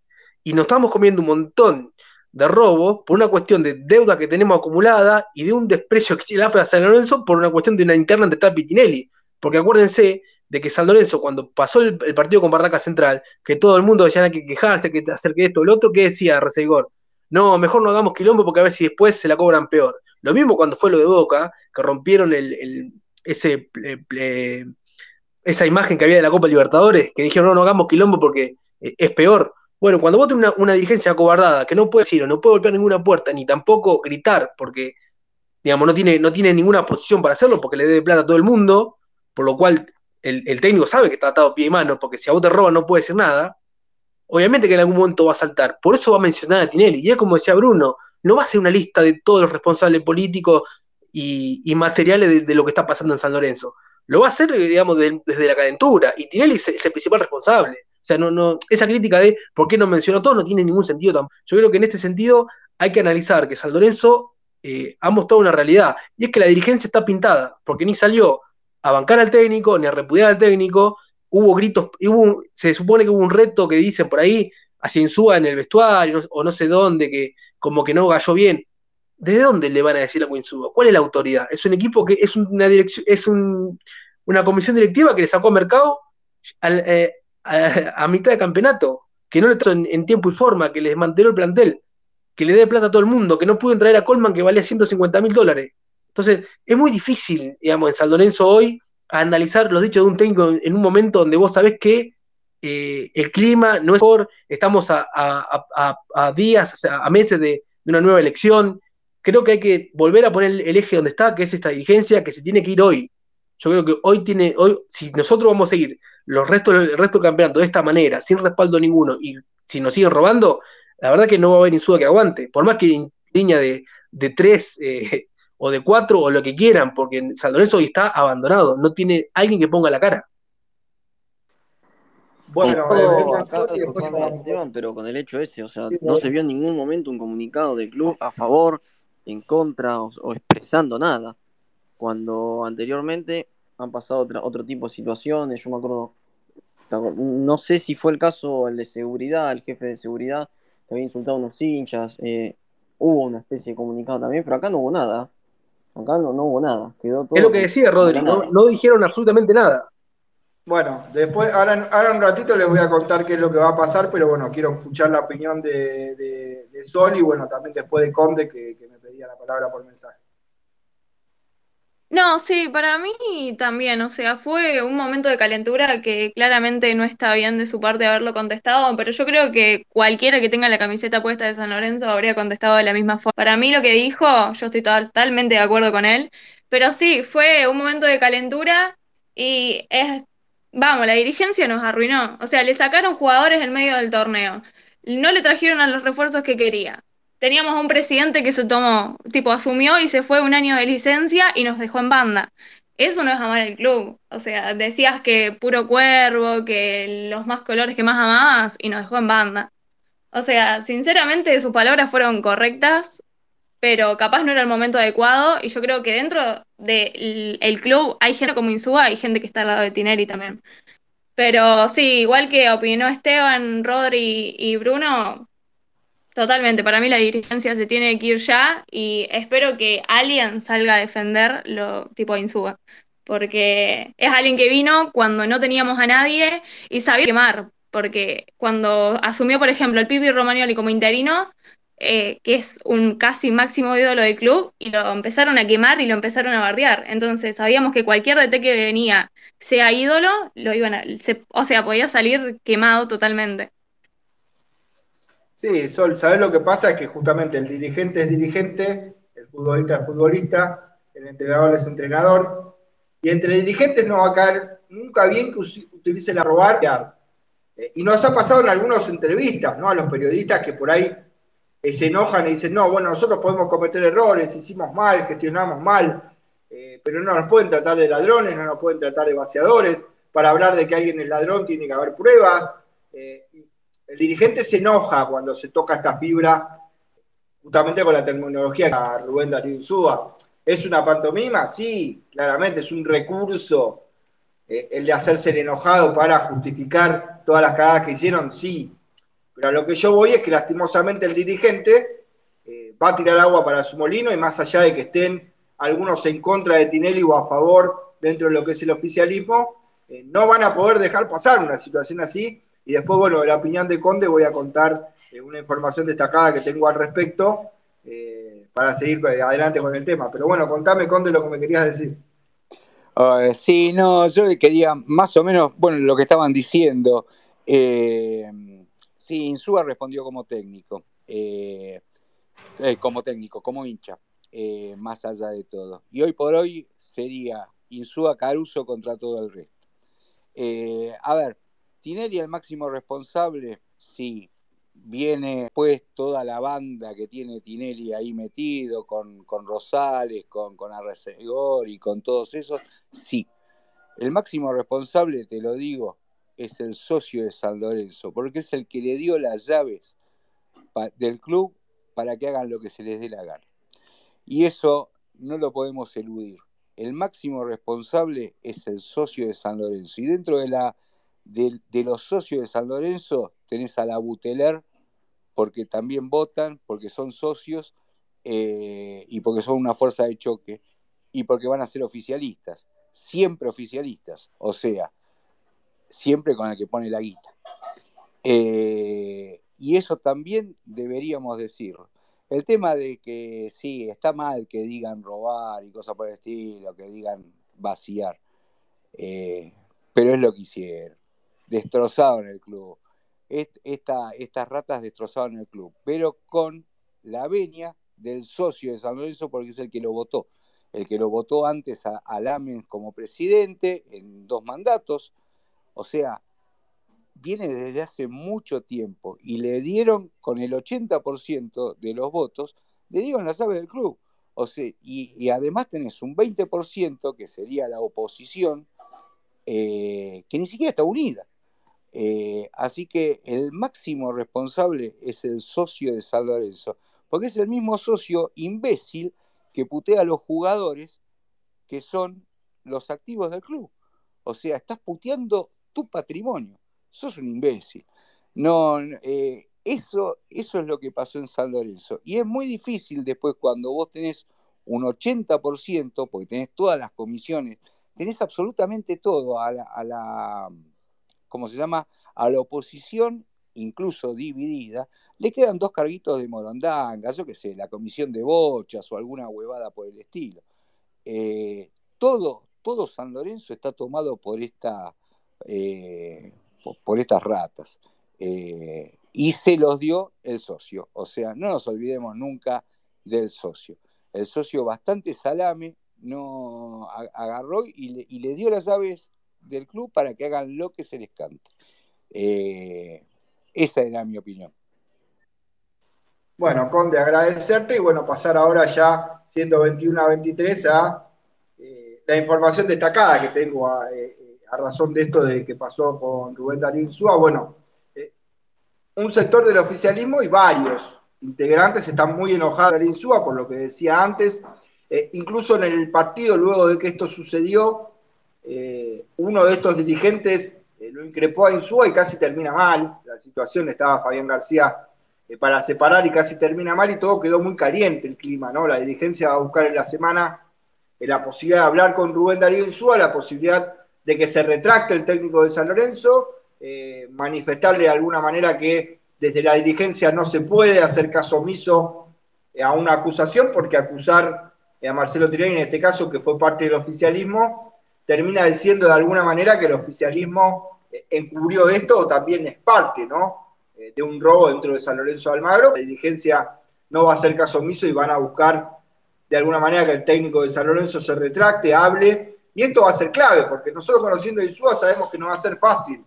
y nos estamos comiendo un montón de robos por una cuestión de deuda que tenemos acumulada y de un desprecio que tiene la AFA San Lorenzo por una cuestión de una interna entre Tapi y. Porque acuérdense de que San Lorenzo, cuando pasó el, partido con Barraca Central, que todo el mundo decía que quejarse, que hacer que esto lo otro, ¿qué decía Reseigor? No, mejor no hagamos quilombo porque a ver si después se la cobran peor. Lo mismo cuando fue lo de Boca, que rompieron el, el, ese, esa imagen que había de la Copa Libertadores, que dijeron no, no hagamos quilombo porque eh, es peor. Bueno, cuando vos tenés una, una, dirigencia acobardada que no puede decir o no puede golpear ninguna puerta, ni tampoco gritar, porque digamos, no tiene, no tiene ninguna posición para hacerlo porque le debe plata a todo el mundo, por lo cual el, técnico sabe que está atado pie y mano, porque si a vos te roban no puede decir nada, obviamente que en algún momento va a saltar. Por eso va a mencionar a Tinelli. Y es como decía Bruno, no va a ser una lista de todos los responsables políticos y, materiales de, lo que está pasando en San Lorenzo. Lo va a hacer, digamos, de, desde la calentura. Y Tinelli es, el principal responsable. O sea, no, no, esa crítica de por qué no mencionó todo no tiene ningún sentido. Yo creo que en este sentido hay que analizar que San Lorenzo eh, ha mostrado una realidad. Y es que la dirigencia está pintada, porque ni salió a bancar al técnico, ni a repudiar al técnico. Hubo gritos, hubo, se supone que hubo un reto que dicen por ahí, hacia Insúa en el vestuario, o no sé dónde, que como que no cayó bien. ¿De dónde le van a decir a Insúa? ¿Cuál es la autoridad? Es un equipo que es una dirección, es un, una comisión directiva que le sacó a mercado al, eh, a, mitad de campeonato, que no le trajo en, tiempo y forma, que le desmanteló el plantel, que le dé plata a todo el mundo, que no pudo traer a Colman que valía 150 mil dólares. Entonces, es muy difícil, digamos, en San Lorenzo hoy analizar los dichos de un técnico en un momento donde vos sabés que eh, el clima no es mejor, estamos a, días, a meses de, una nueva elección. Creo que hay que volver a poner el eje donde está, que es esta dirigencia, que se tiene que ir hoy. Yo creo que hoy tiene, hoy, si nosotros vamos a seguir los restos, el resto del campeonato de esta manera, sin respaldo ninguno, y si nos siguen robando, la verdad que no va a haber Insúa que aguante. Por más que en línea de, tres eh, o de cuatro o lo que quieran, porque San Lorenzo hoy está abandonado, no tiene alguien que ponga la cara. Bueno, pero con el hecho ese, o sea, no se vio en ningún momento un comunicado del club a favor, en contra o, expresando nada. Cuando anteriormente han pasado otro tipo de situaciones, yo me acuerdo, no sé si fue el caso el de seguridad, el jefe de seguridad, que había insultado a unos hinchas, eh, hubo una especie de comunicado también, pero acá no hubo nada. Acá no, no hubo nada. Quedó todo es lo que decía Rodri, no, dijeron absolutamente nada. Bueno, después, ahora, ahora, un ratito les voy a contar qué es lo que va a pasar, pero bueno, quiero escuchar la opinión de, Sol y bueno, también después de Conde que me pedía la palabra por mensaje. No, sí, para mí también, o sea, fue un momento de calentura que claramente no está bien de su parte haberlo contestado, pero yo creo que cualquiera que tenga la camiseta puesta de San Lorenzo habría contestado de la misma forma. Para mí lo que dijo, yo estoy totalmente de acuerdo con él, pero sí, fue un momento de calentura y es, vamos, la dirigencia nos arruinó, o sea, le sacaron jugadores en medio del torneo, no le trajeron a los refuerzos que quería teníamos un presidente que se tomó, tipo, asumió y se fue un año de licencia y nos dejó en banda. Eso no es amar el club. O sea, decías que puro cuervo, que los más colores que más amabas y nos dejó en banda. O sea, sinceramente sus palabras fueron correctas, pero capaz no era el momento adecuado y yo creo que dentro del club hay gente como Insúa, hay gente que está al lado de Tineri también. Pero sí, igual que opinó Esteban, Rodri y Bruno, Totalmente, para mí la dirigencia se tiene que ir ya y espero que alguien salga a defender lo tipo Insúa, porque es alguien que vino cuando no teníamos a nadie y sabía quemar, porque cuando asumió, por ejemplo, el Pipi Romagnoli como interino, eh, que es un casi máximo ídolo del club, y lo empezaron a quemar y lo empezaron a bardear. Entonces sabíamos que cualquier DT que venía, sea ídolo, lo iban a, o sea, podía salir quemado totalmente. Sí, Sol, ¿sabes lo que pasa? Es que justamente el dirigente es dirigente, el futbolista es futbolista, el entrenador es entrenador, y entre dirigentes no va a caer nunca bien que utilicen a robar. Eh, y nos ha pasado en algunas entrevistas, ¿no? A los periodistas que por ahí eh, se enojan y dicen, no, bueno, nosotros podemos cometer errores, hicimos mal, gestionamos mal, eh, pero no nos pueden tratar de ladrones, no nos pueden tratar de vaciadores. Para hablar de que alguien es ladrón tiene que haber pruebas el dirigente se enoja cuando se toca esta fibra, justamente con la terminología que Rubén Darío Insúa. ¿Es una pantomima? Sí, claramente, es un recurso eh, el de hacerse el enojado para justificar todas las cagadas que hicieron, sí. Pero a lo que yo voy es que lastimosamente el dirigente eh, va a tirar agua para su molino y más allá de que estén algunos en contra de Tinelli o a favor dentro de lo que es el oficialismo, eh, no van a poder dejar pasar una situación así y después, bueno, de la opinión de Conde voy a contar eh, una información destacada que tengo al respecto eh, para seguir adelante con el tema. Pero bueno, contame, Conde, lo que me querías decir. Ah, sí, no, yo le quería más o menos, bueno, lo que estaban diciendo. Eh, sí, Insúa respondió como técnico, como técnico, como hincha, más allá de todo. Y hoy por hoy sería Insúa Caruso contra todo el resto. a ver, ¿Tinelli el máximo responsable? Sí. Viene pues toda la banda que tiene Tinelli ahí metido, con, Rosales, con, con y con todos esos. Sí. El máximo responsable, te lo digo, es el socio de San Lorenzo, porque es el que le dio las llaves del club para que hagan lo que se les dé la gana. Y eso no lo podemos eludir. El máximo responsable es el socio de San Lorenzo. Y dentro de la de, los socios de San Lorenzo tenés a la Buteler, porque también votan, porque son socios eh, y porque son una fuerza de choque y porque van a ser oficialistas, siempre oficialistas, o sea, siempre con el que pone la guita. Eh, y eso también deberíamos decirlo. El tema de que sí, está mal que digan robar y cosas por el estilo, que digan vaciar. Eh, pero es lo que hicieron. Destrozaron el club. estas ratas destrozaron el club, pero con la venia del socio de San Lorenzo porque es el que lo votó. El que lo votó antes a, a Lamen como presidente en dos mandatos. O sea, viene desde hace mucho tiempo y le dieron con el 80% de los votos, le dieron la llave del club. O sea, y, además tenés un 20% que sería la oposición, eh, que ni siquiera está unida. Eh, así que el máximo responsable es el socio de San Lorenzo, porque es el mismo socio imbécil que putea a los jugadores que son los activos del club. O sea, estás puteando tu patrimonio sos un imbécil. No, eh, eso, eso es lo que pasó en San Lorenzo. Y es muy difícil después cuando vos tenés un 80%, porque tenés todas las comisiones, tenés absolutamente todo a la, a la ¿cómo se llama? A la oposición, incluso dividida, le quedan dos carguitos de morondanga, yo qué sé, la comisión de bochas o alguna huevada por el estilo. Eh, todo, todo San Lorenzo está tomado por esta, eh, por, estas ratas. Eh, y se los dio el socio. O sea, no nos olvidemos nunca del socio. El socio bastante salame no agarró y le, dio las llaves del club para que hagan lo que se les cante. Eh, esa era mi opinión. Bueno, Conde, agradecerte y bueno, pasar ahora ya, siendo 21 a 23, a eh, la información destacada que tengo a, a razón de esto de que pasó con Rubén Darío Insúa, bueno, eh, un sector del oficialismo y varios integrantes están muy enojados de Darío Insúa por lo que decía antes, eh, incluso en el partido, luego de que esto sucedió, eh, uno de estos dirigentes lo increpó a Insúa y casi termina mal, la situación estaba Fabián García para separar y casi termina mal y todo quedó muy caliente el clima, ¿no? La dirigencia va a buscar en la semana la posibilidad de hablar con Rubén Darío Insúa, la posibilidad de que se retracte el técnico de San Lorenzo, eh, manifestarle de alguna manera que desde la dirigencia no se puede hacer caso omiso eh, a una acusación, porque acusar eh, a Marcelo Tironi, en este caso, que fue parte del oficialismo, termina diciendo de alguna manera que el oficialismo encubrió esto o también es parte, ¿no? de un robo dentro de San Lorenzo de Almagro. La dirigencia no va a hacer caso omiso y van a buscar de alguna manera que el técnico de San Lorenzo se retracte, hable y esto va a ser clave, porque nosotros conociendo a Insúa sabemos que no va a ser fácil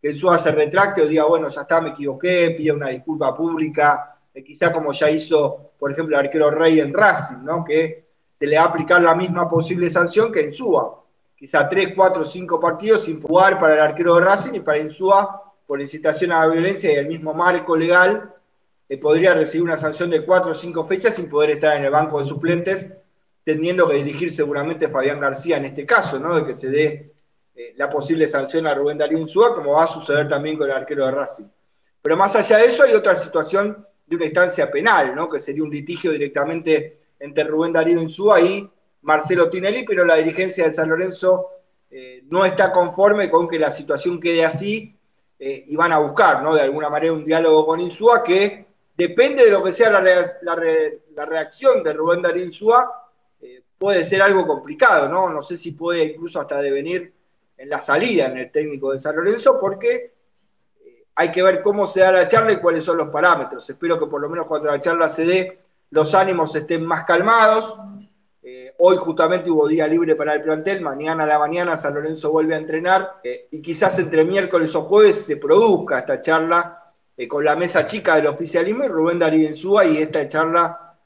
que Insúa se retracte o diga, bueno, ya está, me equivoqué, pida una disculpa pública, eh, quizá como ya hizo, por ejemplo, el arquero Rey en Racing, ¿no? Que se le va a aplicar la misma posible sanción que Insúa. Quizá tres, cuatro, cinco partidos sin jugar para el arquero de Racing y para Insúa por incitación a la violencia y el mismo marco legal eh, podría recibir una sanción de cuatro o cinco fechas sin poder estar en el banco de suplentes teniendo que dirigir seguramente Fabián García en este caso, ¿no? De que se dé eh, la posible sanción a Rubén Darío Insúa, como va a suceder también con el arquero de Racing. Pero más allá de eso, hay otra situación de una instancia penal, ¿no? Que sería un litigio directamente entre Rubén Darío Insúa y Marcelo Tinelli, pero la dirigencia de San Lorenzo eh, no está conforme con que la situación quede así eh, y van a buscar, ¿no? De alguna manera un diálogo con Insúa que depende de lo que sea la, la reacción de Rubén Darío Insúa, puede ser algo complicado, ¿no? No sé si puede incluso hasta devenir en la salida en el técnico de San Lorenzo, porque eh, hay que ver cómo se da la charla y cuáles son los parámetros. Espero que por lo menos cuando la charla se dé, los ánimos estén más calmados. Eh, hoy justamente hubo día libre para el plantel, mañana a la mañana San Lorenzo vuelve a entrenar eh, y quizás entre miércoles o jueves se produzca esta charla con la mesa chica del oficialismo y Rubén Darío Insúa y esta charla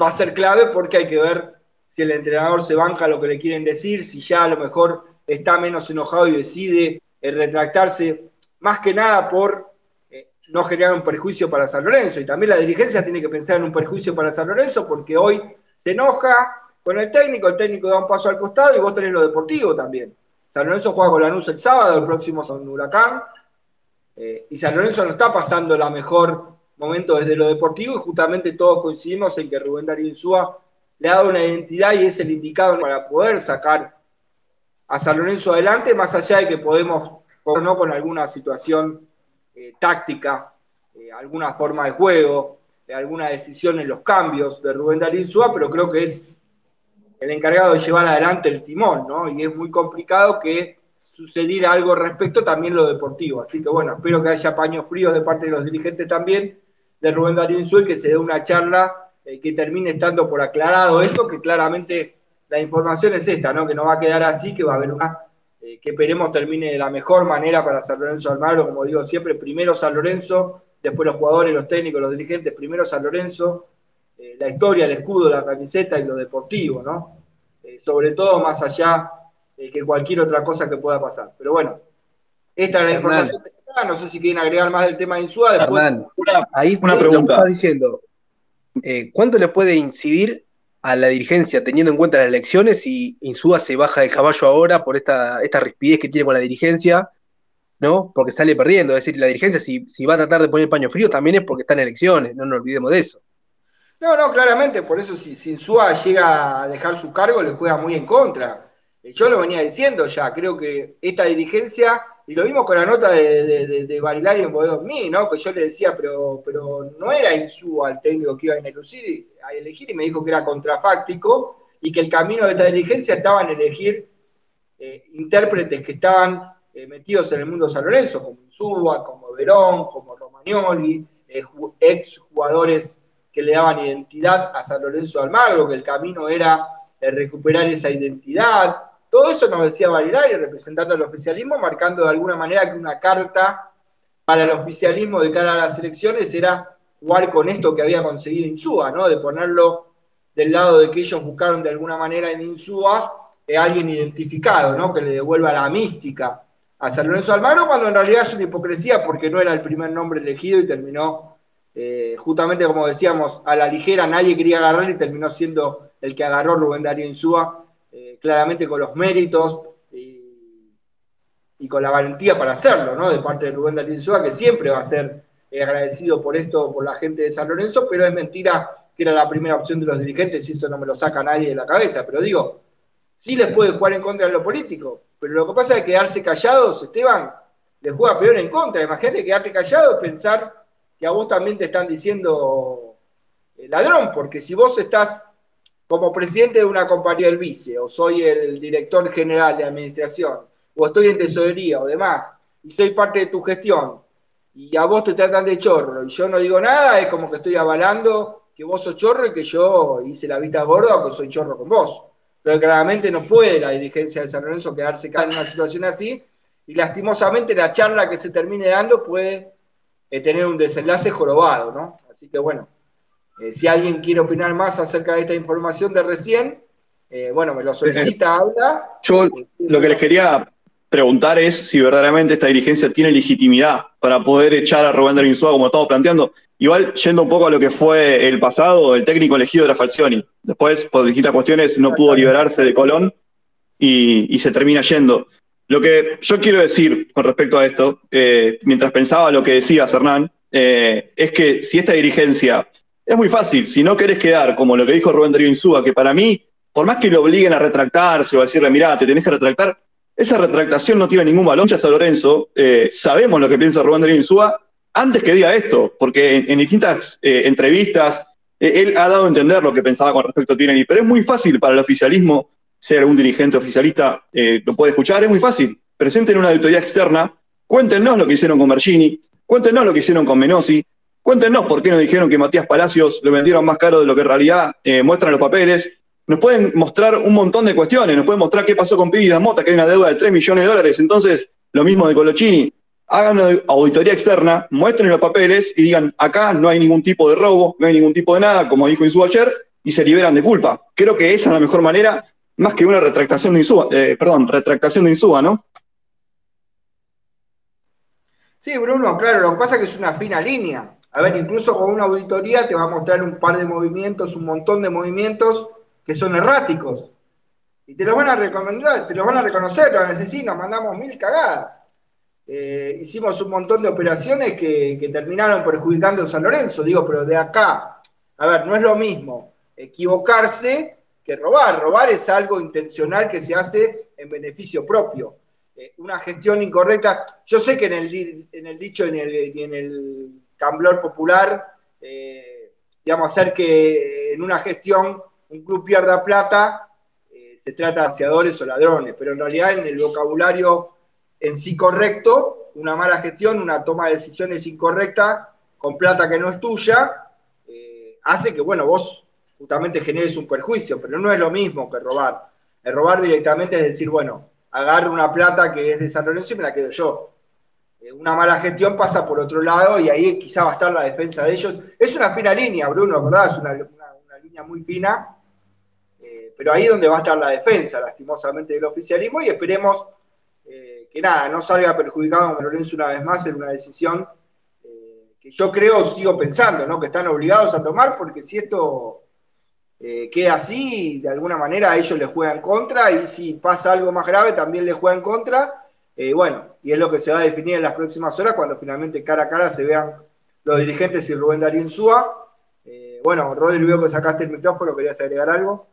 va a ser clave porque hay que ver si el entrenador se banca lo que le quieren decir, si ya a lo mejor está menos enojado y decide eh, retractarse, más que nada por eh, no generar un perjuicio para San Lorenzo. Y también la dirigencia tiene que pensar en un perjuicio para San Lorenzo porque hoy se enoja con el técnico, el técnico da un paso al costado y vos tenés lo deportivo también. San Lorenzo juega con Lanús el sábado, el próximo son Huracán, eh, y San Lorenzo no está pasando la mejor momento desde lo deportivo y justamente todos coincidimos en que Rubén Darío Insúa le ha dado una identidad y es el indicado para poder sacar a San Lorenzo adelante, más allá de que podemos, no con alguna situación eh, táctica, eh, alguna forma de juego, alguna decisión en los cambios de Rubén Darín Súa, pero creo que es el encargado de llevar adelante el timón, ¿no? Y es muy complicado que sucediera algo respecto también lo deportivo. Así que bueno, espero que haya paños fríos de parte de los dirigentes también, de Rubén Darío Insuel, que se dé una charla eh, que termine estando por aclarado esto, que claramente la información es esta, ¿no? Que no va a quedar así, que va a haber una eh, que esperemos termine de la mejor manera para San Lorenzo Almagro, como digo siempre, primero San Lorenzo, después los jugadores, los técnicos, los dirigentes, primero San Lorenzo, eh, la historia, el escudo, la camiseta y lo deportivo, ¿no? Eh, sobre todo más allá de que cualquier otra cosa que pueda pasar. Pero bueno, esta es la información que está, no sé si quieren agregar más del tema de Insúa, después... ahí una pregunta. Diciendo, ¿cuánto le puede incidir a la dirigencia, teniendo en cuenta las elecciones, y Insúa se baja del caballo ahora por esta, esta rispidez que tiene con la dirigencia, ¿no? Porque sale perdiendo. Es decir, la dirigencia, si, si va a tratar de poner paño frío, también es porque está en elecciones, no nos olvidemos de eso. No, no, claramente, por eso si, si Insúa llega a dejar su cargo, le juega muy en contra. Yo lo venía diciendo ya, creo que esta dirigencia y lo vimos con la nota de, de, en Boedo Mí, ¿no? Que yo le decía, pero, pero no era Insúa el técnico que iba a elegir, a elegir y me dijo que era contrafáctico y que el camino de esta dirigencia estaba en elegir eh, intérpretes que estaban eh, metidos en el mundo San Lorenzo, como Insúa, como Verón, como Romagnoli, eh, ex jugadores que le daban identidad a San Lorenzo Almagro, que el camino era recuperar esa identidad, todo eso nos decía Barilari, representando al oficialismo, marcando de alguna manera que una carta para el oficialismo de cara a las elecciones era jugar con esto que había conseguido Insúa, ¿no? De ponerlo del lado de que ellos buscaron de alguna manera en Insúa eh, alguien identificado, ¿no? Que le devuelva la mística a San Lorenzo Almagro, cuando en realidad es una hipocresía porque no era el primer nombre elegido y terminó, eh, justamente como decíamos, a la ligera, nadie quería agarrar y terminó siendo el que agarró Rubén Darío Insúa eh, claramente con los méritos y, con la valentía para hacerlo, ¿no? De parte de Rubén Darío que siempre va a ser eh, agradecido por esto, por la gente de San Lorenzo, pero es mentira que era la primera opción de los dirigentes y eso no me lo saca nadie de la cabeza. Pero digo, sí les puede jugar en contra de lo político, pero lo que pasa es que quedarse callados, Esteban, les juega peor en contra. Imagínate quedarte callado, pensar que a vos también te están diciendo eh, ladrón, porque si vos estás como presidente de una compañía del vice, o soy el director general de administración, o estoy en tesorería o demás, y soy parte de tu gestión, y a vos te tratan de chorro, y yo no digo nada, es como que estoy avalando que vos sos chorro y que yo hice la vista gorda o que soy chorro con vos. Pero claramente no puede la dirigencia de San Lorenzo quedarse en una situación así, y lastimosamente la charla que se termine dando puede eh, tener un desenlace jorobado, ¿no? Así que bueno, eh, si alguien quiere opinar más acerca de esta información de recién, eh, bueno, me lo solicita, habla. Yo lo que les quería preguntar es si verdaderamente esta dirigencia tiene legitimidad para poder echar a Rubén Darín como estamos planteando. Igual, yendo un poco a lo que fue el pasado, el técnico elegido era Falcioni. Después, por distintas cuestiones, no pudo liberarse de Colón y, se termina yendo. Lo que yo quiero decir con respecto a esto, eh, mientras pensaba lo que decía Hernán, es que si esta dirigencia es muy fácil, si no querés quedar como lo que dijo Rubén Darío Insúa, que para mí, por más que lo obliguen a retractarse o a decirle, mirá, te tenés que retractar, esa retractación no tiene ningún valor. Ya San Lorenzo, eh, sabemos lo que piensa Rubén Darío Insúa antes que diga esto, porque en, distintas eh, entrevistas eh, él ha dado a entender lo que pensaba con respecto a Tinelli, pero es muy fácil para el oficialismo, ser algún dirigente oficialista lo puede escuchar, es muy fácil. Presenten una auditoría externa, cuéntenos lo que hicieron con Bergini, cuéntenos lo que hicieron con Menosi, Cuéntenos por qué nos dijeron que Matías Palacios lo vendieron más caro de lo que en realidad eh, muestran los papeles. Nos pueden mostrar un montón de cuestiones, nos pueden mostrar qué pasó con Pidi Mota, que hay una deuda de 3 millones de dólares. Entonces, lo mismo de Colochini. Hagan una auditoría externa, muestren los papeles y digan, acá no hay ningún tipo de robo, no hay ningún tipo de nada, como dijo Insúa ayer, y se liberan de culpa. Creo que esa es la mejor manera, más que una retractación de Insúa, eh, perdón, retractación de Insúa, ¿no? Sí, Bruno, claro, lo que pasa es que es una fina línea. A ver, incluso con una auditoría te va a mostrar un par de movimientos, un montón de movimientos que son erráticos. Y te los van a recomendar, te los van a reconocer, te van a decir, nos mandamos mil cagadas. Eh, hicimos un montón de operaciones que, terminaron perjudicando a San Lorenzo. Digo, pero de acá, a ver, no es lo mismo equivocarse que robar. Robar es algo intencional que se hace en beneficio propio. Eh, una gestión incorrecta. Yo sé que en el, en el dicho, en el, en el camblor popular, eh, digamos, hacer que en una gestión un club pierda plata se trata de aseadores o ladrones, pero en realidad en el vocabulario en sí correcto, una mala gestión, una toma de decisiones incorrecta con plata que no es tuya, eh, hace que, bueno, vos justamente generes un perjuicio, pero no es lo mismo que robar. El robar directamente es decir, bueno, agarro una plata que es de San Lorenzo y me la quedo yo. Eh, una mala gestión pasa por otro lado y ahí quizá va a estar la defensa de ellos. Es una fina línea, Bruno, ¿verdad? Es una, línea muy fina pero ahí es donde va a estar la defensa, lastimosamente, del oficialismo, y esperemos eh, que nada, no salga perjudicado Lorenzo una vez más en una decisión eh, que yo creo, sigo pensando, ¿no? que están obligados a tomar, porque si esto eh, queda así, de alguna manera a ellos les juegan contra, y si pasa algo más grave, también les juegan contra. bueno, y es lo que se va a definir en las próximas horas cuando finalmente cara a cara se vean los dirigentes y Rubén Darío Insúa. bueno, Rodri, veo que sacaste el micrófono, ¿querías agregar algo?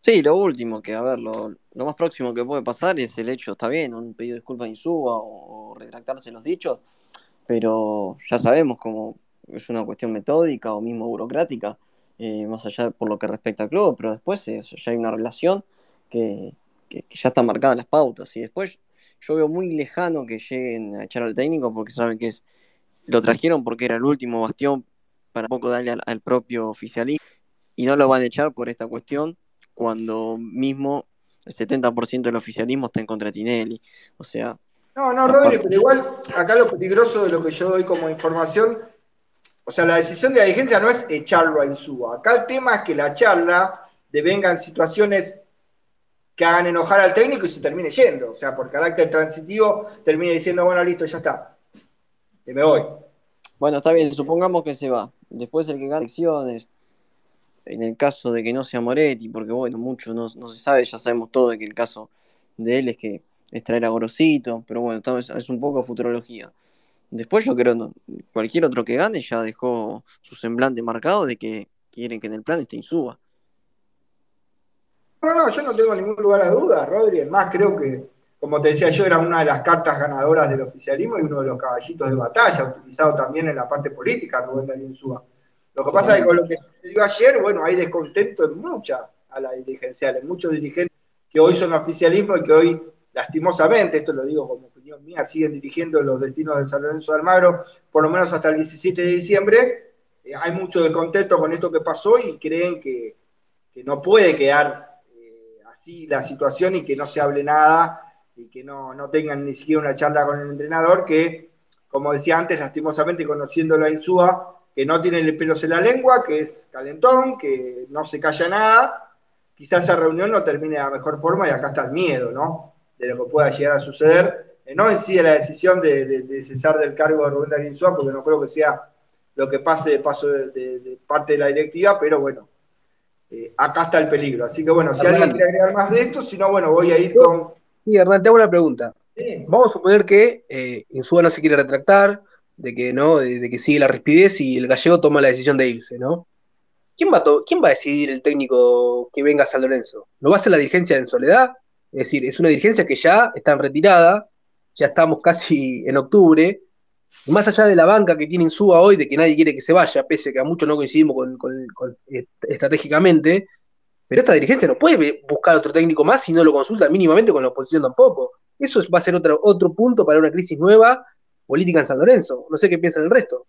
Sí, lo último, que a ver, lo, más próximo que puede pasar es el hecho, está bien, un pedido de disculpas de Insuba o, retractarse los dichos, pero ya sabemos cómo es una cuestión metódica o mismo burocrática, eh, más allá por lo que respecta al club, pero después ya hay una relación que, ya está marcada en las pautas y después yo veo muy lejano que lleguen a echar al técnico porque saben que es lo trajeron porque era el último bastión para poco darle al, al propio oficialismo y no lo van a echar por esta cuestión cuando mismo el 70% del oficialismo está en contra de Tinelli. O sea. No, no, Rodri, pero igual acá lo peligroso de lo que yo doy como información, o sea, la decisión de la dirigencia no es echarlo a Insúa. Acá el tema es que la charla devenga situaciones que hagan enojar al técnico y se termine yendo. O sea, por carácter transitivo, termine diciendo, bueno, listo, ya está. Y me voy. Bueno, está bien, supongamos que se va. Después el que gana elecciones, en el caso de que no sea Moretti, porque bueno, mucho no, se sabe, ya sabemos todo de que el caso de él es que es traer a pero bueno, es, un poco futurología. Después yo creo cualquier otro que gane ya dejó su semblante marcado de que quieren que en el plan esté Insuba. No, no, yo no tengo ningún lugar a duda, Rodri. Más, creo que, como te decía yo, era una de las cartas ganadoras del oficialismo y uno de los caballitos de batalla, utilizado también en la parte política, Rubén Darío Insúa. Lo que pasa es que con lo que sucedió ayer, bueno, hay descontento en muchas a la dirigencial, en muchos dirigentes que hoy son oficialismo y que hoy, lastimosamente, esto lo digo como opinión mía, siguen dirigiendo los destinos de San Lorenzo de Almagro, por lo menos hasta el 17 de diciembre. Eh, hay mucho descontento con esto que pasó y creen que, no puede quedar eh, así la situación y que no se hable nada y que no, no tengan ni siquiera una charla con el entrenador, que, como decía antes, lastimosamente conociéndolo a Insúa, que no tiene el pelos en la lengua, que es calentón, que no se calla nada, quizás esa reunión no termine de la mejor forma y acá está el miedo, ¿no? De lo que pueda llegar a suceder. Eh, no en sí de la decisión de, cesar del cargo de Rubén Darín porque no creo que sea lo que pase de paso de, parte de la directiva, pero bueno, eh, acá está el peligro. Así que bueno, si alguien quiere agregar más de esto, si no, bueno, voy a ir con... Sí, Hernán, te hago una pregunta. Vamos a suponer que eh, Insúa no se quiere retractar, de que no, de, que sigue la rispidez y el gallego toma la decisión de irse, ¿no? ¿Quién va, a ¿Quién va a decidir el técnico que venga a San Lorenzo? ¿Lo va a hacer la dirigencia en soledad? Es decir, es una dirigencia que ya está en retirada, ya estamos casi en octubre, y más allá de la banca que tiene Insúa hoy, de que nadie quiere que se vaya, pese a que a muchos no coincidimos con, estratégicamente, pero esta dirigencia no puede buscar otro técnico más si no lo consulta mínimamente con la oposición tampoco. Eso va a ser otro, otro punto para una crisis nueva política en San Lorenzo. No sé qué piensa el resto.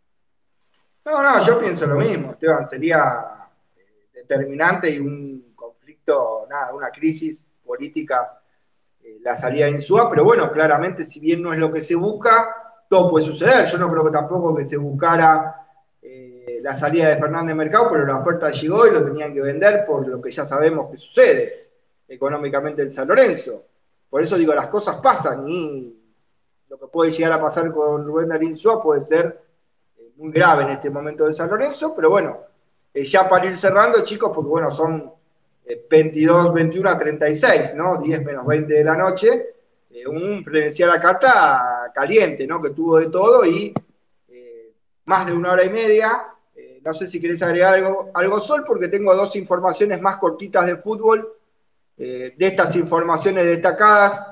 No, no, yo pienso lo mismo, Esteban. Sería eh, determinante y un conflicto, nada, una crisis política eh, la salida de Insúa, pero bueno, claramente, si bien no es lo que se busca, todo puede suceder. Yo no creo que tampoco que se buscara eh, la salida de Fernández Mercado, pero la oferta llegó y lo tenían que vender por lo que ya sabemos que sucede económicamente en San Lorenzo. Por eso digo, las cosas pasan y lo que puede llegar a pasar con Rubén Darín puede ser eh, muy grave en este momento de San Lorenzo, pero bueno, ya para ir cerrando, chicos, porque bueno, son 22, 21 a 36, ¿no? 10 menos 20 de la noche, eh, un presencial a carta caliente, ¿no? Que tuvo de todo y más de una hora y media. no sé si querés agregar algo, algo, Sol, porque tengo dos informaciones más cortitas de fútbol, de estas informaciones destacadas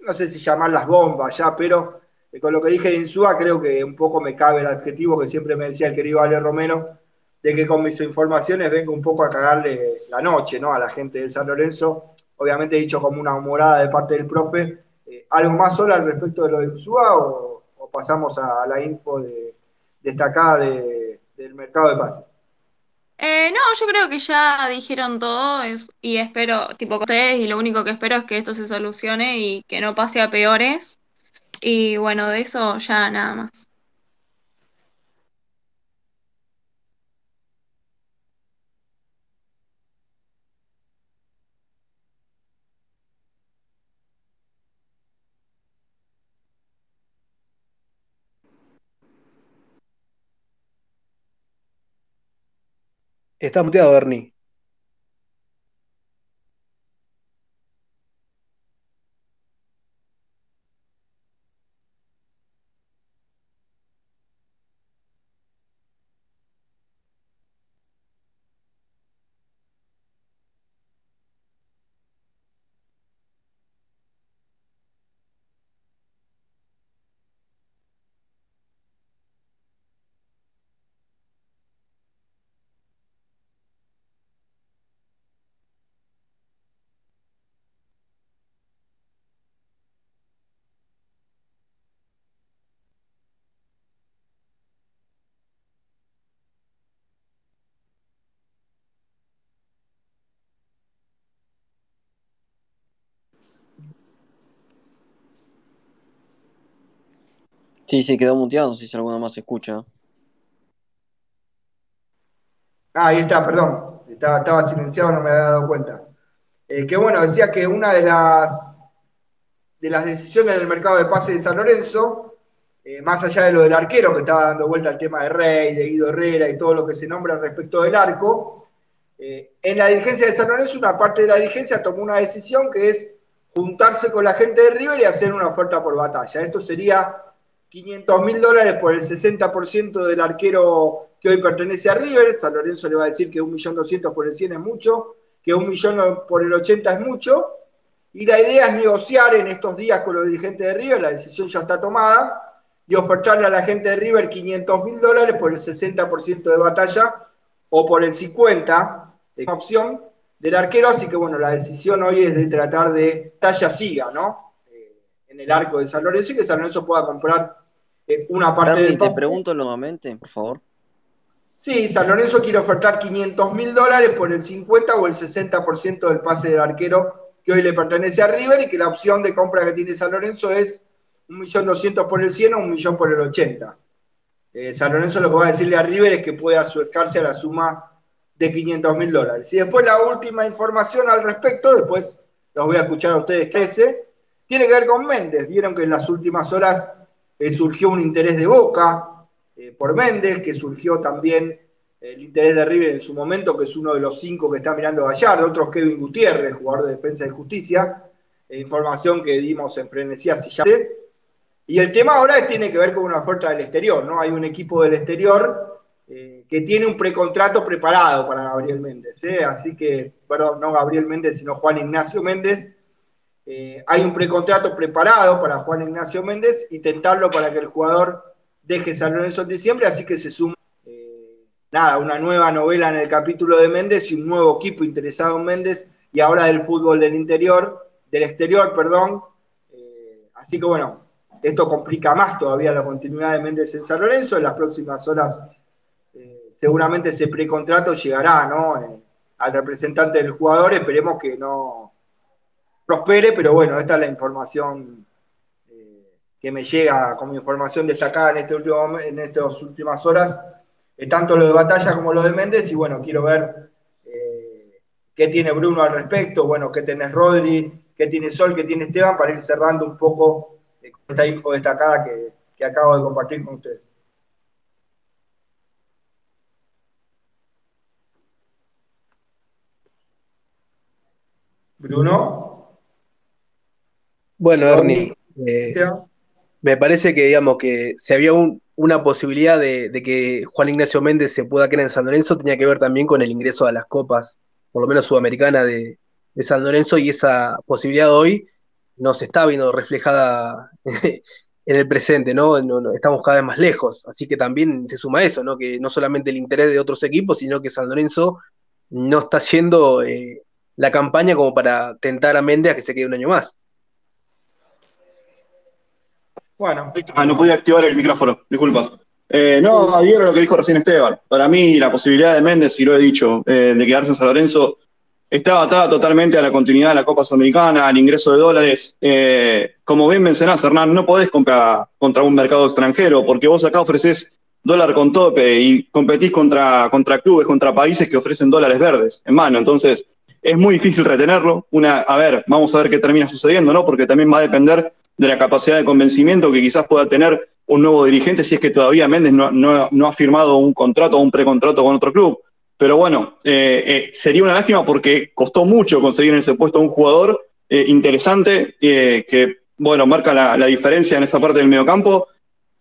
no sé si llamarlas bombas ya, pero eh, con lo que dije de Insúa creo que un poco me cabe el adjetivo que siempre me decía el querido Ale Romero, de que con mis informaciones vengo un poco a cagarle la noche ¿no? a la gente de San Lorenzo, obviamente dicho como una morada de parte del profe. Eh, ¿Algo más solo al respecto de lo de Ursúa o, pasamos a, la info de, destacada del mercado de pases? Eh, no, yo creo que ya dijeron todo y espero, tipo con ustedes, y lo único que espero es que esto se solucione y que no pase a peores. Y bueno, de eso ya nada más. Está muteado, Bernie. Sí, sí, quedó muteado, no sé si alguno más se escucha. Ah, ahí está, perdón. Estaba, silenciado, no me había dado cuenta. Eh, que bueno, decía que una de las, de las decisiones del mercado de pase de San Lorenzo, eh, más allá de lo del arquero, que estaba dando vuelta al tema de Rey, de Guido Herrera y todo lo que se nombra respecto del arco, eh, en la dirigencia de San Lorenzo, una parte de la dirigencia tomó una decisión que es juntarse con la gente de River y hacer una oferta por batalla. Esto sería 500 mil dólares por el 60% del arquero que hoy pertenece a River. San Lorenzo le va a decir que 1.200.000 por el 100 es mucho, que 1 millón por el 80 es mucho. Y la idea es negociar en estos días con los dirigentes de River, la decisión ya está tomada, y ofertarle a la gente de River 500 mil dólares por el 60% de batalla o por el 50% de opción del arquero. Así que bueno, la decisión hoy es de tratar de talla siga, ¿no? Eh, en el arco de San Lorenzo y que San Lorenzo pueda comprar una parte del te pregunto nuevamente, por favor. Sí, San Lorenzo quiere ofertar 500 mil dólares por el 50 o el 60% del pase del arquero que hoy le pertenece a River y que la opción de compra que tiene San Lorenzo es 1.200.000 por el 100 o 1 millón por el 80. Eh, San Lorenzo lo que va a decirle a River es que puede acercarse a la suma de 500 mil dólares. Y después la última información al respecto, después los voy a escuchar a ustedes que ese, tiene que ver con Méndez. Vieron que en las últimas horas eh, surgió un interés de Boca eh, por Méndez, que surgió también el interés de River en su momento, que es uno de los cinco que está mirando Gallardo, otro Kevin Gutiérrez, jugador de defensa y justicia, eh, información que dimos en Frenesía Sillate. Y el tema ahora tiene que ver con una oferta del exterior, ¿no? Hay un equipo del exterior que tiene un precontrato preparado para Gabriel Méndez, así que, perdón, no Gabriel Méndez, sino Juan Ignacio Méndez, eh, hay un precontrato preparado para Juan Ignacio Méndez y tentarlo para que el jugador deje San Lorenzo en diciembre, así que se suma eh, nada, una nueva novela en el capítulo de Méndez y un nuevo equipo interesado en Méndez y ahora del fútbol del interior, del exterior, perdón. Eh, así que bueno, esto complica más todavía la continuidad de Méndez en San Lorenzo. En las próximas horas seguramente ese precontrato llegará ¿no? al representante del jugador, esperemos que no prospere, pero bueno, esta es la información eh, que me llega como información destacada en, este último, en estas últimas horas, eh, tanto lo de Batalla como lo de Méndez, y bueno, quiero ver eh, qué tiene Bruno al respecto, bueno, qué tenés Rodri, qué tiene Sol, qué tiene Esteban, para ir cerrando un poco esta info destacada que, que acabo de compartir con ustedes. Bruno. Bueno, Ernie, eh, me parece que digamos que si había una posibilidad de, que Juan Ignacio Méndez se pueda quedar en San Lorenzo, tenía que ver también con el ingreso a las copas, por lo menos sudamericana de, San Lorenzo, y esa posibilidad hoy no se está viendo reflejada [LAUGHS] en el presente, ¿no? Estamos cada vez más lejos, así que también se suma eso, ¿no? Que no solamente el interés de otros equipos, sino que San Lorenzo no está siendo eh, la campaña como para tentar a Méndez a que se quede un año más. Bueno. Ah, no podía activar el micrófono, disculpas. Eh, no, adhiero a lo que dijo recién Esteban. Para mí, la posibilidad de Méndez, y lo he dicho, eh, de quedarse en San Lorenzo, está atada totalmente a la continuidad de la Copa Sudamericana, al ingreso de dólares. Eh, como bien mencionás, Hernán, no podés comprar contra un mercado extranjero, porque vos acá ofreces dólar con tope y competís contra, contra clubes, contra países que ofrecen dólares verdes en mano. Entonces, es muy difícil retenerlo. Una, a ver, vamos a ver qué termina sucediendo, ¿no? Porque también va a depender de la capacidad de convencimiento que quizás pueda tener un nuevo dirigente si es que todavía Méndez no, ha firmado un contrato o un precontrato con otro club. Pero bueno, eh, eh, sería una lástima porque costó mucho conseguir en ese puesto un jugador eh, interesante que, bueno, marca la, diferencia en esa parte del mediocampo,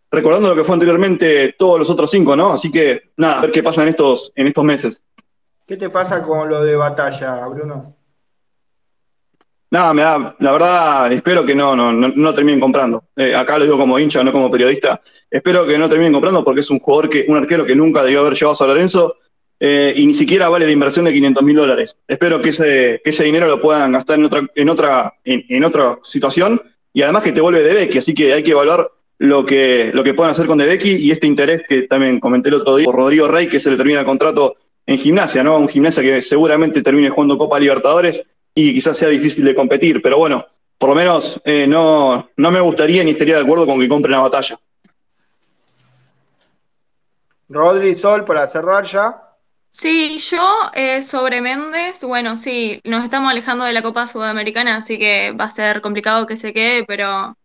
recordando lo que fue anteriormente todos los otros cinco, ¿no? Así que nada, a ver qué pasa en estos, en estos meses. ¿Qué te pasa con lo de batalla, Bruno? Nada, me da, la verdad, espero que no, no, no, terminen comprando. Eh, acá lo digo como hincha, no como periodista. Espero que no terminen comprando porque es un jugador que, un arquero que nunca debió haber llevado a San Lorenzo eh, y ni siquiera vale la inversión de 500 mil dólares. Espero que ese, que ese dinero lo puedan gastar en otra, en otra, en, otra situación y además que te vuelve de Becky, así que hay que evaluar lo que, lo que puedan hacer con De Becky y este interés que también comenté el otro día por Rodrigo Rey, que se le termina el contrato en gimnasia, ¿no? Un gimnasia que seguramente termine jugando Copa Libertadores y quizás sea difícil de competir, pero bueno, por lo menos eh, no, no me gustaría ni estaría de acuerdo con que compren la batalla. Rodri Sol, para cerrar ya. Sí, yo eh, sobre Méndez, bueno, sí, nos estamos alejando de la Copa Sudamericana, así que va a ser complicado que se quede, pero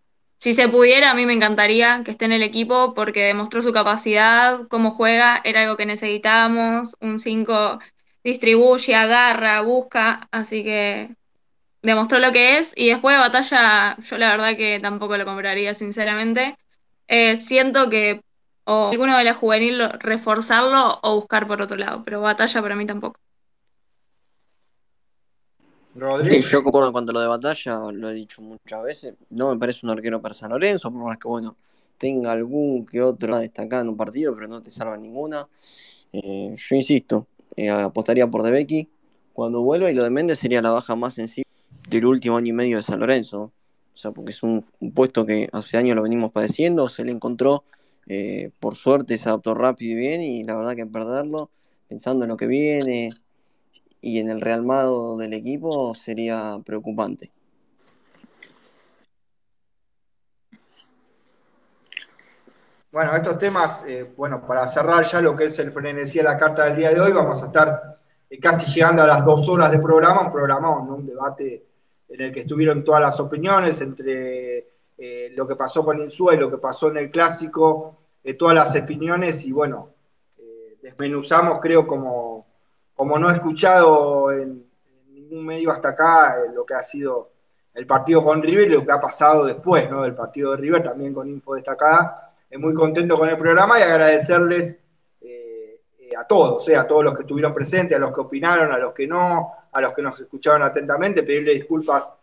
si se pudiera, a mí me encantaría que esté en el equipo porque demostró su capacidad, cómo juega, era algo que necesitábamos, un 5 distribuye, agarra, busca, así que demostró lo que es. Y después de batalla, yo la verdad que tampoco lo compraría, sinceramente. Eh, siento que o alguno de la juvenil reforzarlo o buscar por otro lado, pero batalla para mí tampoco. Sí, yo concuerdo en cuanto a lo de batalla, lo he dicho muchas veces. No me parece un arquero para San Lorenzo, por más que bueno, tenga algún que otro destacado en un partido, pero no te salva ninguna. Eh, yo insisto, eh, apostaría por De Becky cuando vuelva y lo de Méndez sería la baja más sensible del último año y medio de San Lorenzo. O sea, porque es un, puesto que hace años lo venimos padeciendo, se le encontró, eh, por suerte se adaptó rápido y bien y la verdad que perderlo, pensando en lo que viene y en el realmado del equipo, sería preocupante. Bueno, estos temas, eh, bueno, para cerrar ya lo que es el frenesí de la carta del día de hoy, vamos a estar eh, casi llegando a las dos horas de programa, un programa, un debate en el que estuvieron todas las opiniones entre eh, lo que pasó con Insúa y lo que pasó en el clásico, todas las opiniones y bueno, desmenuzamos, creo, como, como no he escuchado en, ningún medio hasta acá lo que ha sido el partido con River y lo que ha pasado después, ¿no? Del partido de River, también con info destacada muy contento con el programa y agradecerles eh, eh, a todos, eh, a todos los que estuvieron presentes, a los que opinaron, a los que no, a los que nos escucharon atentamente, pedirle disculpas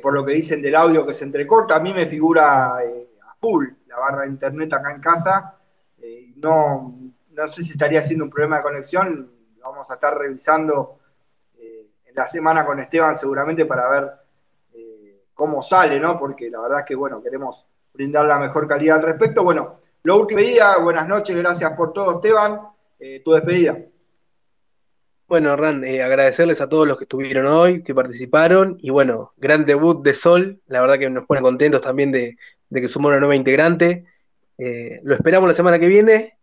por lo que dicen del audio que se entrecorta. A mí me figura a full la barra de internet acá en casa. no, no sé si estaría siendo un problema de conexión. Vamos a estar revisando en la semana con Esteban seguramente para ver cómo sale, ¿no? Porque la verdad es que, bueno, queremos brindar la mejor calidad al respecto. Bueno, lo último día, buenas noches, gracias por todo, Esteban. Eh, tu despedida. Bueno, Hernán, eh, agradecerles a todos los que estuvieron hoy, que participaron, y bueno, gran debut de Sol, la verdad que nos pone contentos también de, que sumó una nueva integrante. Eh, lo esperamos la semana que viene,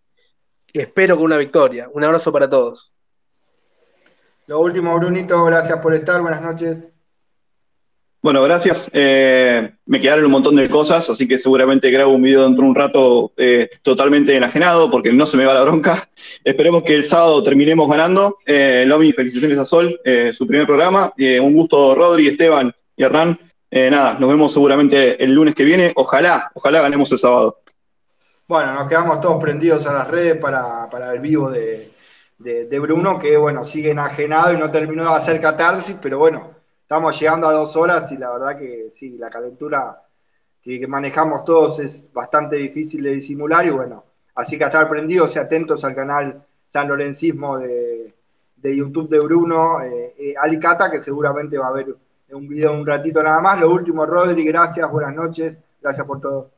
espero con una victoria. Un abrazo para todos. Lo último, Brunito, gracias por estar, buenas noches. Bueno, gracias. Eh, me quedaron un montón de cosas, así que seguramente grabo un video dentro de un rato eh, totalmente enajenado, porque no se me va la bronca. [LAUGHS] Esperemos que el sábado terminemos ganando. Eh, Lomi, felicitaciones a Sol, su primer programa. un gusto, Rodri, Esteban y Hernán. nada, nos vemos seguramente el lunes que viene. Ojalá, ojalá ganemos el sábado. Bueno, nos quedamos todos prendidos a las redes para, el vivo de, de Bruno, que bueno, sigue enajenado y no terminó de hacer catarsis, pero bueno estamos llegando a dos horas y la verdad que sí, la calentura que, manejamos todos es bastante difícil de disimular y bueno, así que a estar prendidos y atentos al canal San Lorencismo de, de YouTube de Bruno eh, Alicata, que seguramente va a haber un video un ratito nada más. Lo último, Rodri, gracias, buenas noches, gracias por todo.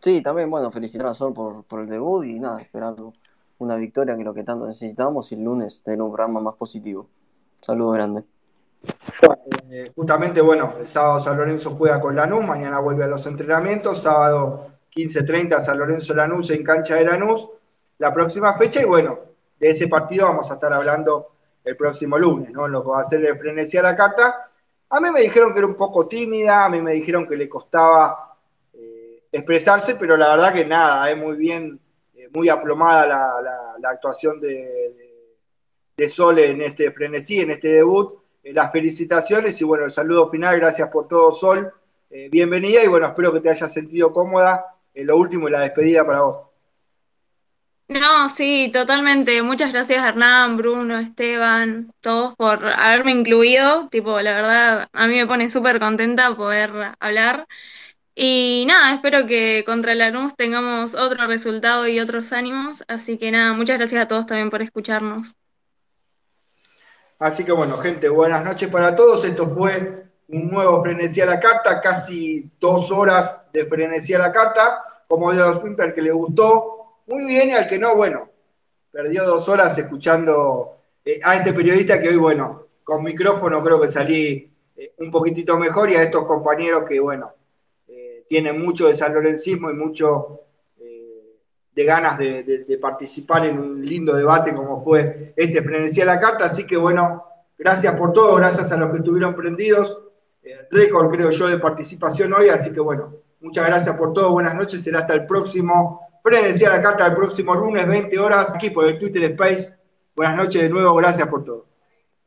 Sí, también, bueno, felicitar a Sol por, por el debut y nada, esperando una victoria que es lo que tanto necesitamos y el lunes tener un programa más positivo. Saludos grande. Eh, justamente, bueno, el sábado San Lorenzo juega con Lanús, mañana vuelve a los entrenamientos, sábado 15.30 San Lorenzo Lanús en cancha de Lanús, la próxima fecha y bueno, de ese partido vamos a estar hablando el próximo lunes, ¿no? Lo que va a hacer frenesí a la carta. A mí me dijeron que era un poco tímida, a mí me dijeron que le costaba eh, expresarse, pero la verdad que nada, es muy bien, eh, muy aplomada la, actuación de, de, Sol en este frenesí, en este debut. Eh, las felicitaciones y bueno, el saludo final, gracias por todo, Sol. bienvenida y bueno, espero que te hayas sentido cómoda. lo último y la despedida para vos. No, sí, totalmente. Muchas gracias Hernán, Bruno, Esteban, todos por haberme incluido. Tipo, la verdad, a mí me pone súper contenta poder hablar. Y nada, espero que contra Lanús tengamos otro resultado y otros ánimos. Así que nada, muchas gracias a todos también por escucharnos. Así que bueno, gente, buenas noches para todos. Esto fue un nuevo Frenesí a la Carta, casi dos horas de Frenesí a la Carta. Como Dios al que le gustó, muy bien y al que no, bueno, perdió dos horas escuchando eh, a este periodista que hoy, bueno, con micrófono creo que salí eh, un poquitito mejor y a estos compañeros que, bueno, eh, tienen mucho de San Lorencismo y mucho de ganas de, participar en un lindo debate como fue este Frenesí a la Carta. Así que, bueno, gracias por todo, gracias a los que estuvieron prendidos. récord, creo yo, de participación hoy. Así que, bueno, muchas gracias por todo. Buenas noches. Será hasta el próximo Frenesí a la carta el próximo lunes, 20 horas, aquí por el Twitter Space. Buenas noches de nuevo, gracias por todo.